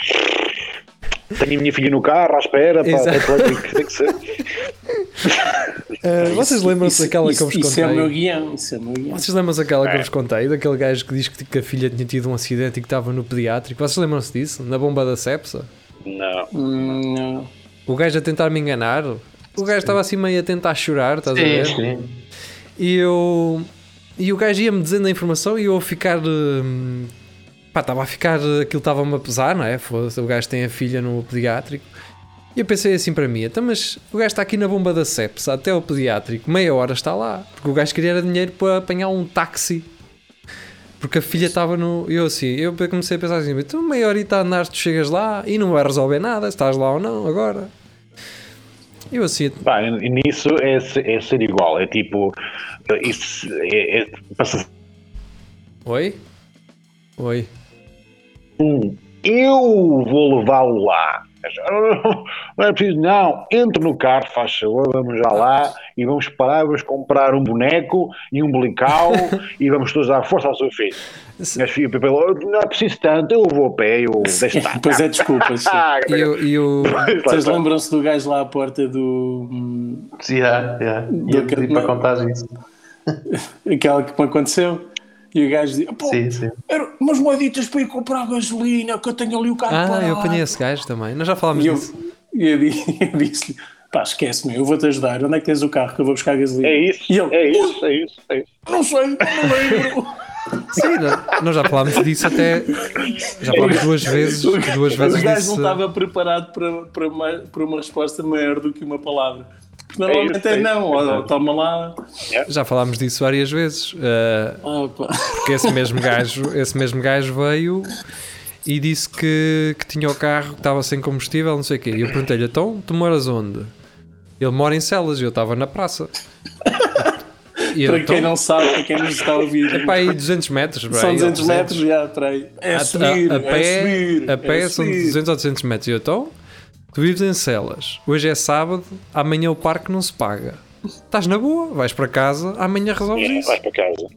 Tenho a minha filha no carro à espera, pá, tem que- tem que ser. Ah, vocês lembram-se daquela que eu vos isso, isso é o meu contei? guião. Isso é o meu guião. Vocês lembram-se daquela que eu É. vos contei? Daquele gajo que diz que, que a filha tinha tido um acidente e que estava no pediátrico. Vocês lembram-se disso? Na bomba da sepsa? Não. Não. O gajo a tentar me enganar. O gajo estava assim meio a tentar chorar, estás a Sim, ver? sim. E eu. E o gajo ia-me dizendo a informação e eu a ficar. hum, Pá, estava a ficar. Aquilo estava-me a pesar, não é? Foda-se, o gajo tem a filha no pediátrico. E eu pensei assim para mim, então, mas o gajo está aqui na bomba da sepsa até o pediátrico, meia hora está lá. Porque o gajo queria dinheiro para apanhar um táxi. Porque a filha estava no. Eu assim, eu comecei a pensar assim, então meia horita a andar, tu chegas lá e não vai resolver nada, estás lá ou não agora. Eu assim, Pá, nisso é, é ser igual. É tipo. Isso é, é, passa oi? Oi. Um. Eu vou levá-lo lá. Não, é preciso, não. Entre no carro, faz favor, vamos já lá e vamos parar, vamos comprar um boneco e um bolical e vamos todos dar força ao seu filho. Mas filho, não é preciso tanto, eu vou a pé, eu deixo estar. Pois é, desculpa. sim. Ah, E o, e o- Vocês lembram-se do gajo lá à porta do. hum, Yeah, yeah. Ia Do pedir que- para contar isso. aquela que me aconteceu? E o gajo dizia: Pô, Sim, sim. era umas moeditas para ir comprar gasolina, que eu tenho ali o carro Ah, parado." eu apanhei esse gajo também. Nós já falámos E eu, disso. e eu, di- eu disse-lhe: pá, esquece-me, eu vou-te ajudar. Onde é que tens o carro que eu vou buscar gasolina? É isso, E ele, é isso, é isso, é isso. Não sei, não lembro. Sim, nó- nós já falámos disso até. Já falámos duas vezes. Duas vezes o gajo disso. não estava preparado para, para, uma, para uma resposta maior do que uma palavra. Porque normalmente isso, é, é não, ó, toma lá. Já falámos disso várias vezes. pá. porque esse mesmo gajo, esse mesmo gajo veio e disse que, que tinha o carro que estava sem combustível, não sei o quê. E eu perguntei-lhe, então, tu moras onde? Ele mora em Celas e eu estava na praça. E Para então, quem não sabe, para quem nos está a ouvir, Pá, aí 200 metros. bro, são aí, 200 200. metros, já, peraí. É A- subir, a, a pé, é subir. a pé é são subir. 200 ou 300 metros. E eu, então, tu vives em Celas, hoje é sábado, amanhã o parque não se paga. Estás na boa, vais para casa, amanhã resolves isso. Vais para casa.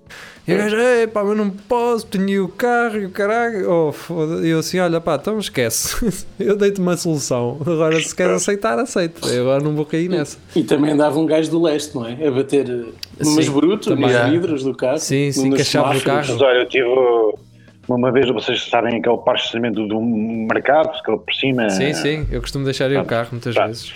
E o gajo, ei pá, mas não posso, tenho o carro e o caralho. Oh, E eu assim, olha pá, então esquece. Eu dei-te uma solução. Agora, se queres aceitar, aceito. Eu agora não vou cair nessa. E também andava um gajo do leste, não é? A bater eh, umas Sim, brutas, Yeah. vidros do carro. Sim, sim, que a chave do carro. Mas olha, eu tive uma vez, vocês sabem aquele parque de estacionamento do mercado, que por cima. Sim, sim, eu costumo deixar aí o carro muitas Tá. vezes.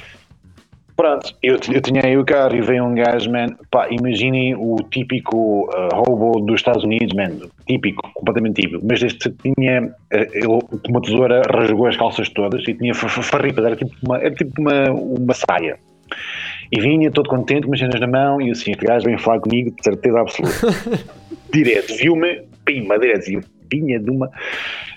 Pronto, eu, eu tinha aí o carro e veio um gajo, man. Pá, imaginem o típico uh, robô dos Estados Unidos, man. Típico, completamente típico. Mas este tinha, uh, ele, com uma tesoura, rasgou as calças todas e tinha fa- fa- farripas, era tipo uma, era tipo uma, uma saia. E vinha todo contente, com as cenas na mão, e assim, este gajo vem falar comigo, de certeza absoluta. direto, viu-me, pima, direto, e vinha de uma.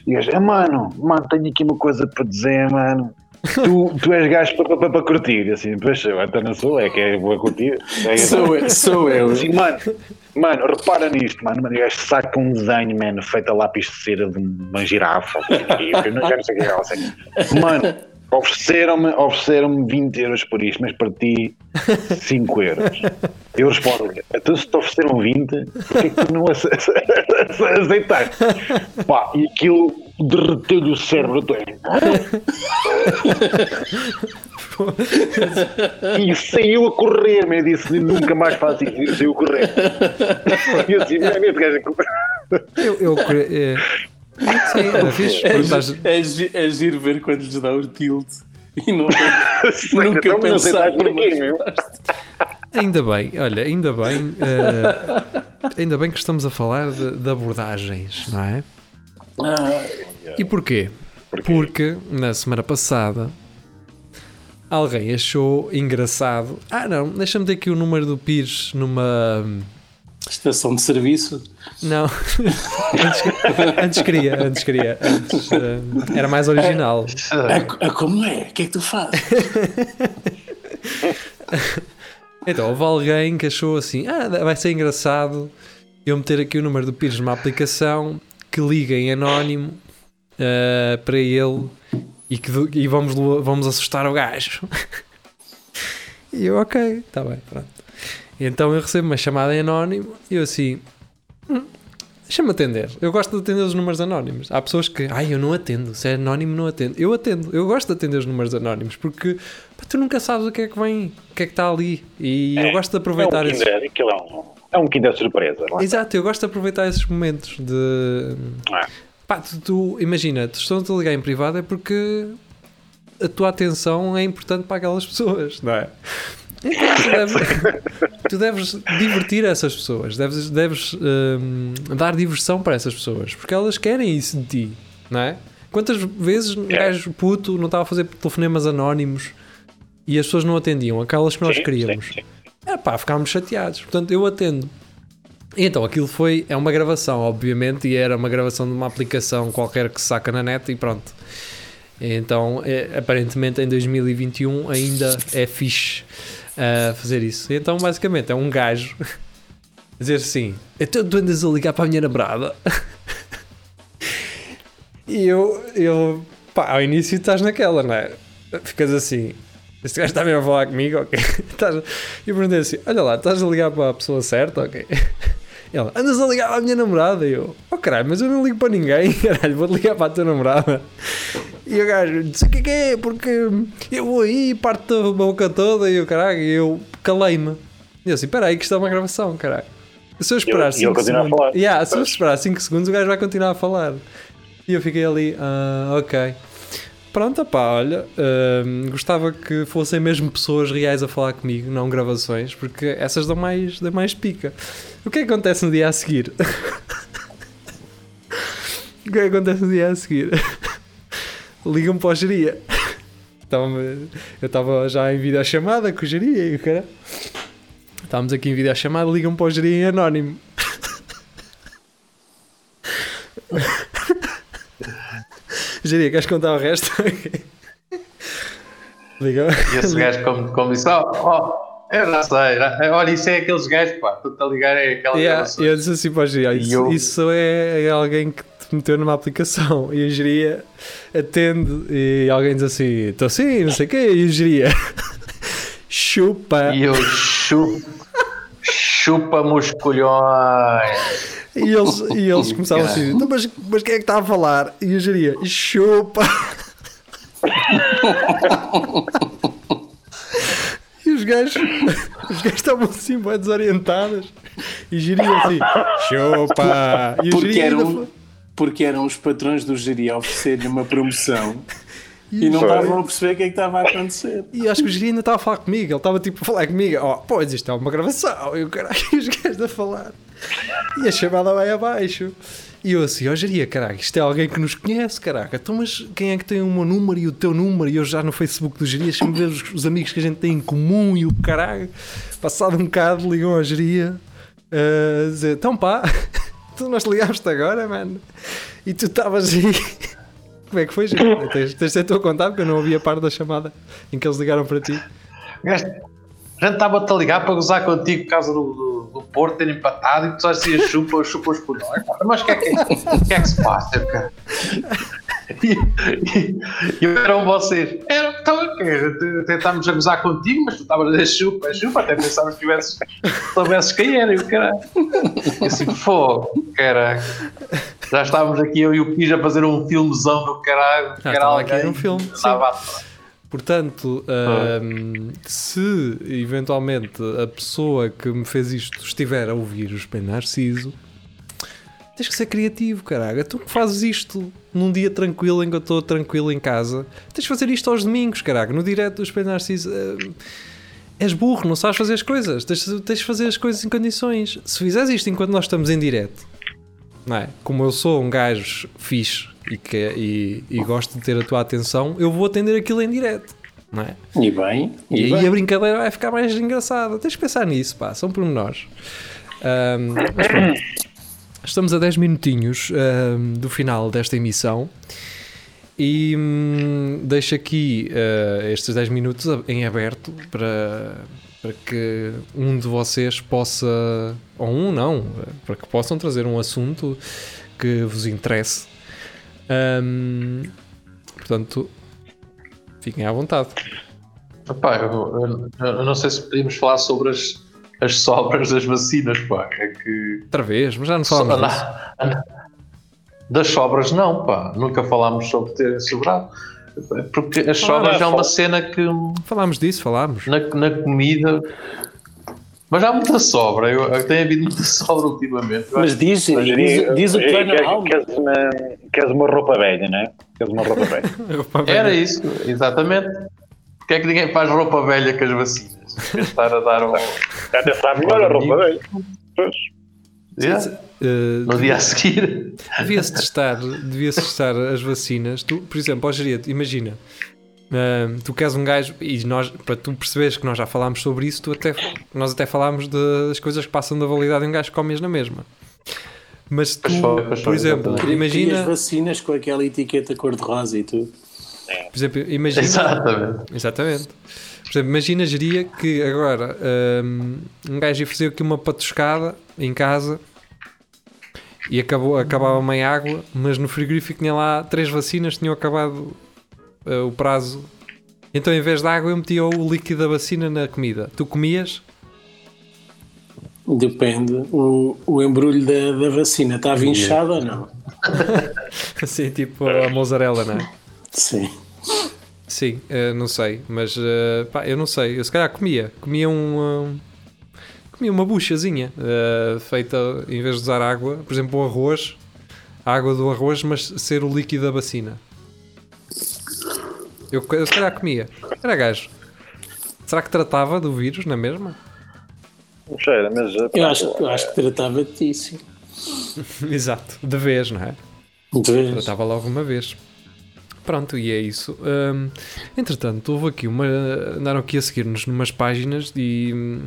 E gajo, ah, mano, mano, tenho aqui uma coisa para dizer, mano. Tu, tu és gajo para pa, pa, curtir, assim, pois eu até não sou, é que é boa curtir. É, Sou eu, sou eu. assim, mano, mano, repara nisto, mano, mano, o gajo saca um desenho, mano, feito a lápis de cera de uma girafa, e eu não já não sei o que é, assim. mano, ofereceram-me ofereceram 20 euros por isto, mas para ti 5 euros. Eu respondo-lhe, então se te ofereceram 20, porquê que tu não ace- aceitaste? Pá, e aquilo derreteu-lhe o cérebro todo. E saiu a correr, me disse, nunca mais faço isso, e saiu a correr. E eu assim, "Mano, este gajo é Eu, eu é, sim, era fixe. É, gi- estás- é, gi- é giro ver quando lhes dá o tilt e não, nunca Então, pensar estás por aqui. Ainda bem, olha, ainda bem, eh, ainda bem que estamos a falar de, de abordagens, não é? Ah, E porquê? Porquê? Porque na semana passada alguém achou engraçado. Ah, não, deixa-me ter aqui o número do Pires numa. Estação de serviço. Não, antes, antes queria, antes queria, antes, eh, era mais original. Ah, ah, como é? O que é que tu fazes? Então, houve alguém que achou assim: ah, vai ser engraçado eu meter aqui o número do Pires numa aplicação que liga em anónimo eh, para ele e, que, e vamos, vamos assustar o gajo. e eu, ok, está bem, pronto. Então eu recebo uma chamada em anónimo e eu assim. "Hum, Deixa-me atender. Eu gosto de atender os números anónimos. Há pessoas que, ai, eu não atendo. Se é anónimo, não atendo. Eu atendo. Eu gosto de atender os números anónimos porque pá, tu nunca sabes o que é que vem, o que é que está ali. E eu gosto de aproveitar é um esses. Kinder, aquilo é um, é um Kinder surpresa. lá. Exato, eu gosto de aproveitar esses momentos de. Ah. Pá, tu, tu- imagina, tu estão a ligar em privado é porque a tua atenção é importante para aquelas pessoas, não é? Então, tu, deves, tu deves divertir essas pessoas, deves, deves hum, dar diversão para essas pessoas, porque elas querem isso de ti, não é? Quantas vezes um gajo puto não estava a fazer telefonemas anónimos e as pessoas não atendiam, aquelas que nós Sim, queríamos? sim, sim. É pá, ficámos chateados. Portanto, eu atendo. E então, aquilo foi, é uma gravação, obviamente, e era uma gravação de uma aplicação qualquer que se saca na net e pronto. Então, é, aparentemente em 2021 ainda é fixe uh, fazer isso. Então, basicamente, é um gajo dizer assim: então tu andas a ligar para a minha namorada. e eu, eu, pá, ao início estás naquela, não é? ficas assim. Este gajo está mesmo a falar comigo, ok? E eu perguntei assim: Olha lá, estás a ligar para a pessoa certa, ok? Ela, andas a ligar para a minha namorada. E eu, oh caralho, mas eu não ligo para ninguém, caralho, vou-te ligar para a tua namorada. E o gajo, não sei o que é que é, porque eu vou aí, parte a boca toda. E eu, caralho, e eu calei-me. E eu assim: Espera aí, que isto é uma gravação, caralho. Se eu esperar E ele 5 continua a segundos. Yeah, se eu esperar 5 segundos, o gajo vai continuar a falar. E eu fiquei ali, ah, ok. Pronto, pá, olha, hum, gostava que fossem mesmo pessoas reais a falar comigo, não gravações, porque essas dão mais, dão mais pica. O que é que acontece no dia a seguir? o que é que acontece no dia a seguir? Ligam-me para o geria. Eu estava já em videochamada com o geria e o cara. Estávamos aqui em videochamada, ligam-me para o geria em anónimo. Geria, queres contar o resto? Ligam. E esse gajo, como, como disse, ó, ó, eu não sei, não- olha, isso é aqueles gajos, pá, tu a ligar é aquela Yeah, eu disse assim para o geria, E isso, eu- isso é, é alguém que te meteu numa aplicação e o geria atende e alguém diz assim, estou assim, não sei o quê, e o geria chupa E eu chupo, chupa-me os colhões. e eles, e eles começavam assim, "Então, mas, mas quem é que está a falar? E o geria chupa gajos os gajos estavam assim bem desorientados e o geria assim chupa e Porque eram, porque eram os patrões do Geria a oferecer-lhe uma promoção e não Foi. estavam a perceber o que é que estava a acontecer. E acho que o Giri ainda estava a falar comigo. Ele estava tipo a falar comigo. Oh, pois isto é uma gravação. E o caralho, e os gajos a falar. E a chamada vai abaixo. E eu assim, ó Geria, caralho, isto é alguém que nos conhece, caraca. Então, mas quem é que tem o meu número e o teu número? E eu já no Facebook do Geria, deixa-me ver os, os amigos que a gente tem em comum e o caralho. Passado um bocado, ligam ao Geria a dizer: então pá, tu nós ligámos-te agora, mano. E tu estavas aí. Como é que foi, Geria? Tens, tens de tu a contar, porque eu não ouvi a parte da chamada em que eles ligaram para ti. A gente estava-te a ligar para gozar contigo por causa do, do Porto ter empatado e tu só assim chupa, chupa os colhões. Mas o que, é que, o que é que se passa, cara? E, e, eram vocês. Era, então, tentámos a gozar contigo, mas tu estavas a dizer chupa, chupa, até pensávamos que tivesses, soubesses quem era, e o caralho. E assim, fogo, caralho. Já estávamos aqui, eu e o Pis, a fazer um filmezão do caralho. era estava aqui num filme, andava Portanto, ahm, se eventualmente a pessoa que me fez isto estiver a ouvir o Espelho Narciso, tens que ser criativo, caralho. Tu que fazes isto num dia tranquilo, em que eu estou tranquilo em casa, tens de fazer isto aos domingos, caralho. No direto do Espelho Narciso. és burro, não sabes fazer as coisas. Tens, tens de fazer as coisas em condições. Se fizeres isto enquanto nós estamos em direto, não é? Como eu sou um gajo fixe e, que, e, e gosto de ter a tua atenção, eu vou atender aquilo em direto, não é? E bem, E, e, aí bem. a brincadeira vai ficar mais engraçada. Tens de pensar nisso, pá, são pormenores. Ahm, mas pronto, estamos a 10 minutinhos ahm, do final desta emissão e hum, deixo aqui ah, estes 10 minutos em aberto para, para que um de vocês possa, ou um não, para que possam trazer um assunto que vos interesse. Ahm, portanto, fiquem à vontade. Epá, eu, eu- eu não sei se podíamos falar sobre as, as sobras das vacinas, pá. É que. Outra vez, mas já não falamos das sobras, não, pá. Nunca falámos sobre terem sobrado. Porque as sobras é uma cena que Falámos disso, falámos. na, na comida. Mas há muita sobra. Eu, eu tenho havido muita sobra ultimamente. Eu Mas diz, Mas, diz, diz o que vai na queres, alma. queres uma, queres uma roupa velha, não é? Queres uma roupa velha. Era isso, exatamente. Porque é que ninguém faz roupa velha com as vacinas? Estar a dar um. Até sabe melhor a roupa velha. Pois. Yeah. Uh, No dia a seguir. Devia-se testar, devia-se testar as vacinas. Tu, por exemplo, ó Geriate, imagina, uh, tu queres um gajo e nós, para tu perceberes que nós já falámos sobre isso, tu até, nós até falámos das coisas que passam da validade e um gajo comes na mesma. Mas tu, Pois foi, pois por exemplo, imagina, vacinas com aquela etiqueta cor-de-rosa e tudo. por exemplo, imagina, Exatamente. Exatamente. Por exemplo, imagina, geria que agora um, um gajo ia fazer aqui uma patuscada em casa e acabou, acabava em água, mas no frigorífico tinha lá três vacinas, tinham acabado uh, o prazo Então, em vez de água, eu metia o líquido da vacina na comida. Tu comias? Depende. O, o embrulho da, da vacina estava inchado ou não? Assim, tipo a mozzarella, não é? Sim. Sim, eh, não sei, mas eh, pá, eu não sei. Eu se calhar comia. Comia um. um- comia uma buchazinha feita em vez de usar água, por exemplo, o arroz, a água do arroz, mas ser o líquido da vacina. Eu, eu se calhar comia. Era gajo. Será que tratava do vírus na mesma? Não sei, mas. eh, Eu acho, eu acho que tratava de ti, sim. Exato, de vez, não é? De vez. Tratava logo uma vez. Pronto, e é isso. Hum, entretanto, houve aqui uma. Andaram aqui a seguir-nos numas páginas e hum,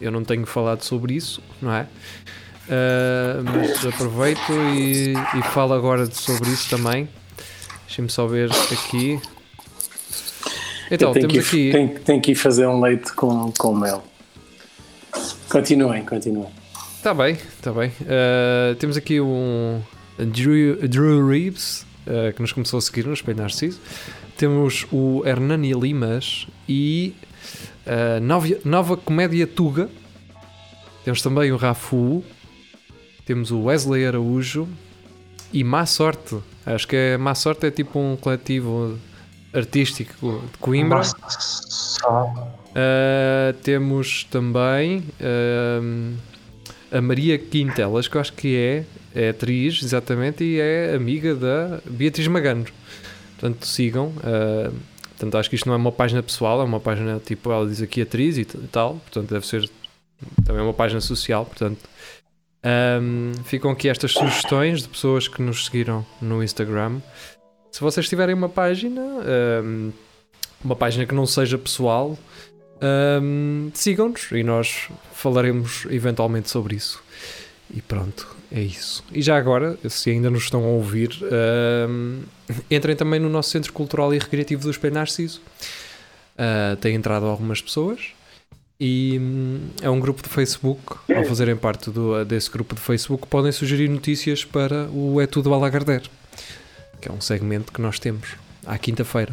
eu não tenho falado sobre isso, não é? Ah, mas aproveito e, e falo agora de- sobre isso também. Deixem-me só ver aqui. Então, tenho, que ir, aqui. tenho, tenho que ir fazer um leite com, com mel. Continuem, continuem. Está bem, está bem. Uh, temos aqui um Drew, Drew Reeves, uh, que nos começou a seguir no Espelho Narciso. Temos o Hernani Limas e uh, nova, nova Comédia Tuga. Temos também o Rafu. Temos o Wesley Araújo e Má Sorte. Acho que é Má Sorte é tipo um coletivo artístico de Coimbra. Uh, temos também uh, a Maria Quintelas, que eu acho que é, é atriz, exatamente, e é amiga da Beatriz Magano. Portanto, sigam. Uh, portanto, acho que isto não é uma página pessoal, é uma página tipo, ela diz aqui atriz e tal. Portanto, deve ser também uma página social. Portanto, um, ficam aqui estas sugestões de pessoas que nos seguiram no Instagram. Se vocês tiverem uma página, um, uma página que não seja pessoal, um, sigam-nos e nós falaremos eventualmente sobre isso. E pronto, é isso. E já agora, se ainda nos estão a ouvir, um, entrem também no nosso Centro Cultural e Recreativo do Espelho Narciso. Uh, tem entrado algumas pessoas e hum, é um grupo de Facebook. Ao fazerem parte do, desse grupo de Facebook, podem sugerir notícias para o É Tudo a Lagardère, que é um segmento que nós temos à quinta-feira.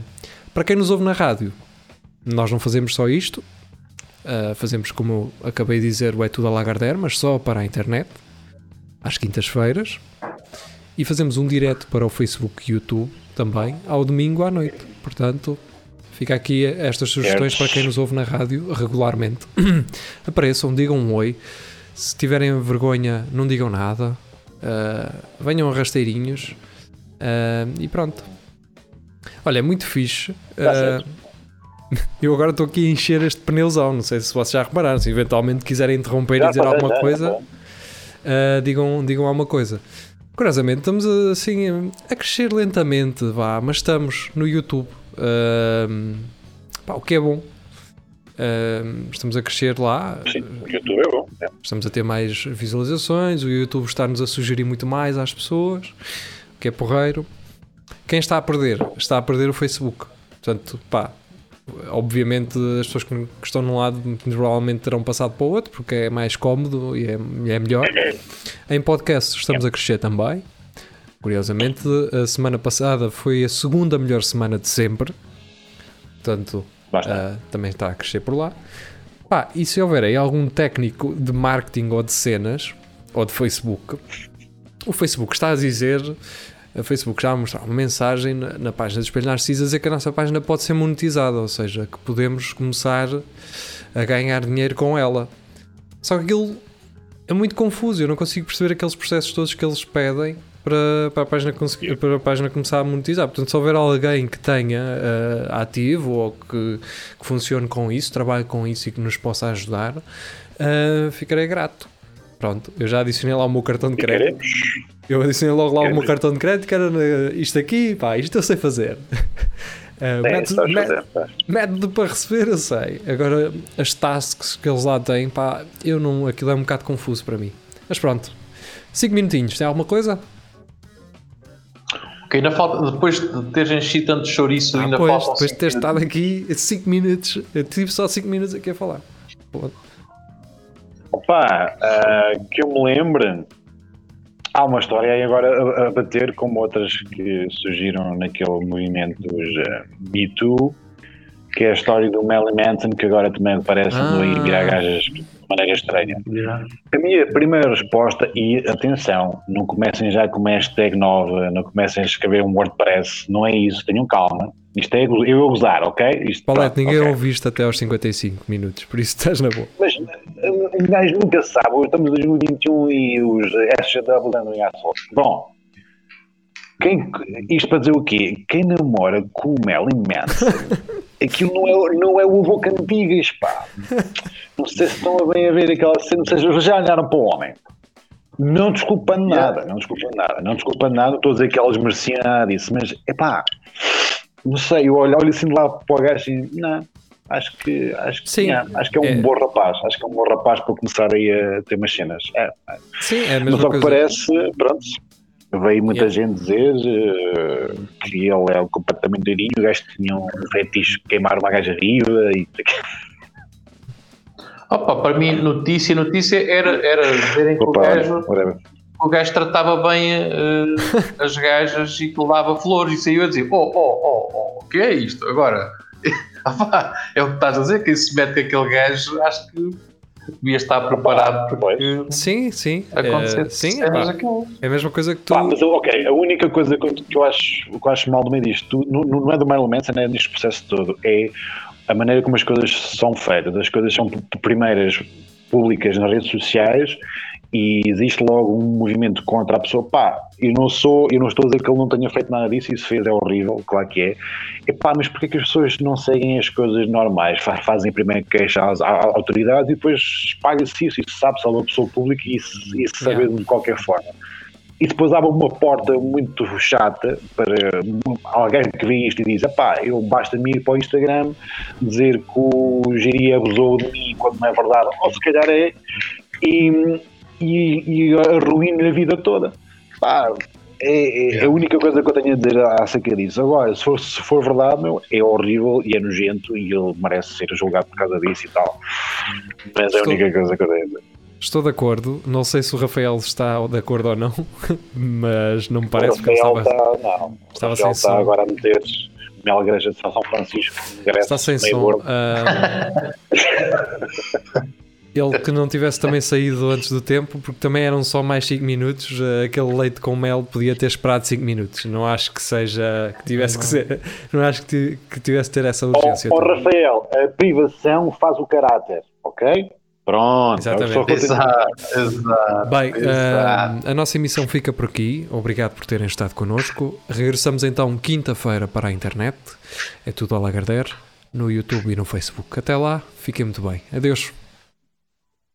Para quem nos ouve na rádio, nós não fazemos só isto, uh, fazemos como acabei de dizer, o É Tudo a Lagardère, mas só para a internet, às quintas-feiras, e fazemos um direto para o Facebook e YouTube também, ao domingo à noite. Portanto, fica aqui estas sugestões para quem nos ouve na rádio regularmente. Apareçam, digam um oi. Se tiverem vergonha, não digam nada. Uh, venham rasteirinhos. Uh, e pronto. Olha, é muito fixe. Uh, eu agora estou aqui a encher este pneuzão. Não sei se vocês já repararam. Se eventualmente quiserem interromper e Já dizer está, alguma já, coisa, já. uh, digam, digam alguma coisa. Curiosamente, estamos assim a crescer lentamente, vá, mas estamos no YouTube. Pá, o que é bom. Uh, estamos a crescer lá, Sim, o YouTube é bom. é. estamos a ter mais visualizações, o YouTube está-nos a sugerir muito mais às pessoas, que é porreiro. Quem está a perder? Está a perder o Facebook. Portanto, pá, obviamente as pessoas que estão num lado provavelmente terão passado para o outro, porque é mais cómodo e é, é melhor. Em podcast estamos a crescer também. Curiosamente, a semana passada foi a segunda melhor semana de sempre. Portanto, ah, também está a crescer por lá. Pá, e se houver aí algum técnico de marketing ou de cenas, ou de Facebook, o Facebook está a dizer, o Facebook já a mostrar uma mensagem na, na página do Espelho Narciso a dizer que a nossa página pode ser monetizada, ou seja, que podemos começar a ganhar dinheiro com ela. Só que aquilo é muito confuso, eu não consigo perceber aqueles processos todos que eles pedem para, para, a, página para a página começar a monetizar. Portanto, se houver alguém que tenha ah, ativo ou que, que funcione com isso, trabalhe com isso e que nos possa ajudar, ah, ficarei grato. Pronto, eu já adicionei lá o meu cartão de crédito. Eu adicionei logo lá o meu cartão de crédito, que era eh, isto aqui, pá, isto eu sei fazer. Ah, Sim, método- para receber, eu sei. Agora, as tasks que eles lá têm, pá, eu não, aquilo é um bocado confuso para mim. Mas pronto, 5 minutinhos, tem alguma coisa? Que ainda falta, depois de teres enchido tanto chouriço, Ah, ainda pois, faltam depois de ter estado aqui 5 minutos, eu tive só 5 minutos aqui a falar. Pô, Opa, ah, que eu me lembre, há uma história aí agora a, a bater, como outras que surgiram naquele movimento dos ah, Me Too, que é a história do Melly Manson, que agora também parece Ah. ah. virar gajas de maneira estranha. A minha primeira resposta, e atenção, não comecem já com uma hashtag nova, não comecem a escrever um WordPress, não é isso, tenham calma. Isto é eu a gozar, ok? Isto, ninguém ok. ouve isto até aos 55 minutos, por isso estás na boa. Mas uh, um gajo nunca sabe, hoje estamos em 2021 e os SGW andam em assalto. Bom, quem, isto para dizer o quê? Quem namora com o Mel imenso, aquilo não é, não é o avô cantigas, pá. Não sei se estão a bem a ver aquela cena, ou seja, já olharam para o homem. Não desculpando nada, não desculpando nada, não desculpando nada, estou a dizer que elas mereciam nada disso, mas é pá, não sei, eu olho, olho assim de lá para o gajo e não, acho que, acho que, Sim. não, acho que é um É. bom rapaz, acho que é um bom rapaz para começar aí a ter umas cenas. É, é. Sim, é a Mas mesma ao que parece, pronto, veio muita Yeah. gente dizer eh, que ele é completamente doidinho, o gajo tinha um fetiche queimar uma gaja viva e Opa, para mim, notícia, notícia era, era verem que o Opa, gajo, whatever. o gajo tratava bem eh, as gajas e que lhe dava flores e saiu a dizer: Oh, oh, oh, oh, o que é isto? Agora, ah, é o que estás a dizer, quem se mete com aquele gajo, acho que devia estar preparado porque Sim, sim. acontecer É, sim, daquelas. é a mesma coisa que tu. Pá, mas ok, a única coisa que eu, que eu acho, que eu acho mal do meio disto, não, não é do Marilyn Manson, é neste processo todo, é a maneira como as coisas são feitas. As coisas são primeiras públicas nas redes sociais e existe logo um movimento contra a pessoa. Pá, eu não sou, eu não estou a dizer que ele não tenha feito nada disso, isso fez, é horrível, claro que é. E pá, mas porquê que as pessoas não seguem as coisas normais? Fa- Fazem primeiro queixa às, às autoridades e depois espalha-se isso, isso sabe-se a uma pessoa pública e isso, saber de qualquer forma e depois abre uma porta muito chata para alguém que vê isto e diz: pá, eu basta-me ir para o Instagram dizer que o Giri abusou de mim quando não é verdade, ou se calhar é, e, e, e arruína a vida toda. Pá, é, é a única coisa que eu tenho a dizer acerca disso. Agora, se for, se for verdade, meu, é horrível e é nojento e ele merece ser julgado por causa disso e tal. Mas é a única coisa que eu tenho a dizer. Estou de acordo. Não sei se o Rafael está de acordo ou não, mas não me parece que ele Rafael estava. está, não, estava o Rafael sem está som. agora a meter Mel Igreja de São Francisco, Está sem som. Ele que não tivesse também saído antes do tempo, porque também eram só mais 5 minutos, ah, aquele leite com mel podia ter esperado 5 minutos. Não acho que seja que tivesse que ser, não acho que, que tivesse ter essa urgência. Ó ó, toda. Rafael, a privação faz o caráter, ok? Pronto, Exatamente. é a dizer. Exato, exato. Bem, exato. ah, a nossa emissão fica por aqui. Obrigado por terem estado connosco. Regressamos então quinta-feira para a internet. É tudo a Lagardère, no YouTube e no Facebook. Até lá, fiquem muito bem. Adeus.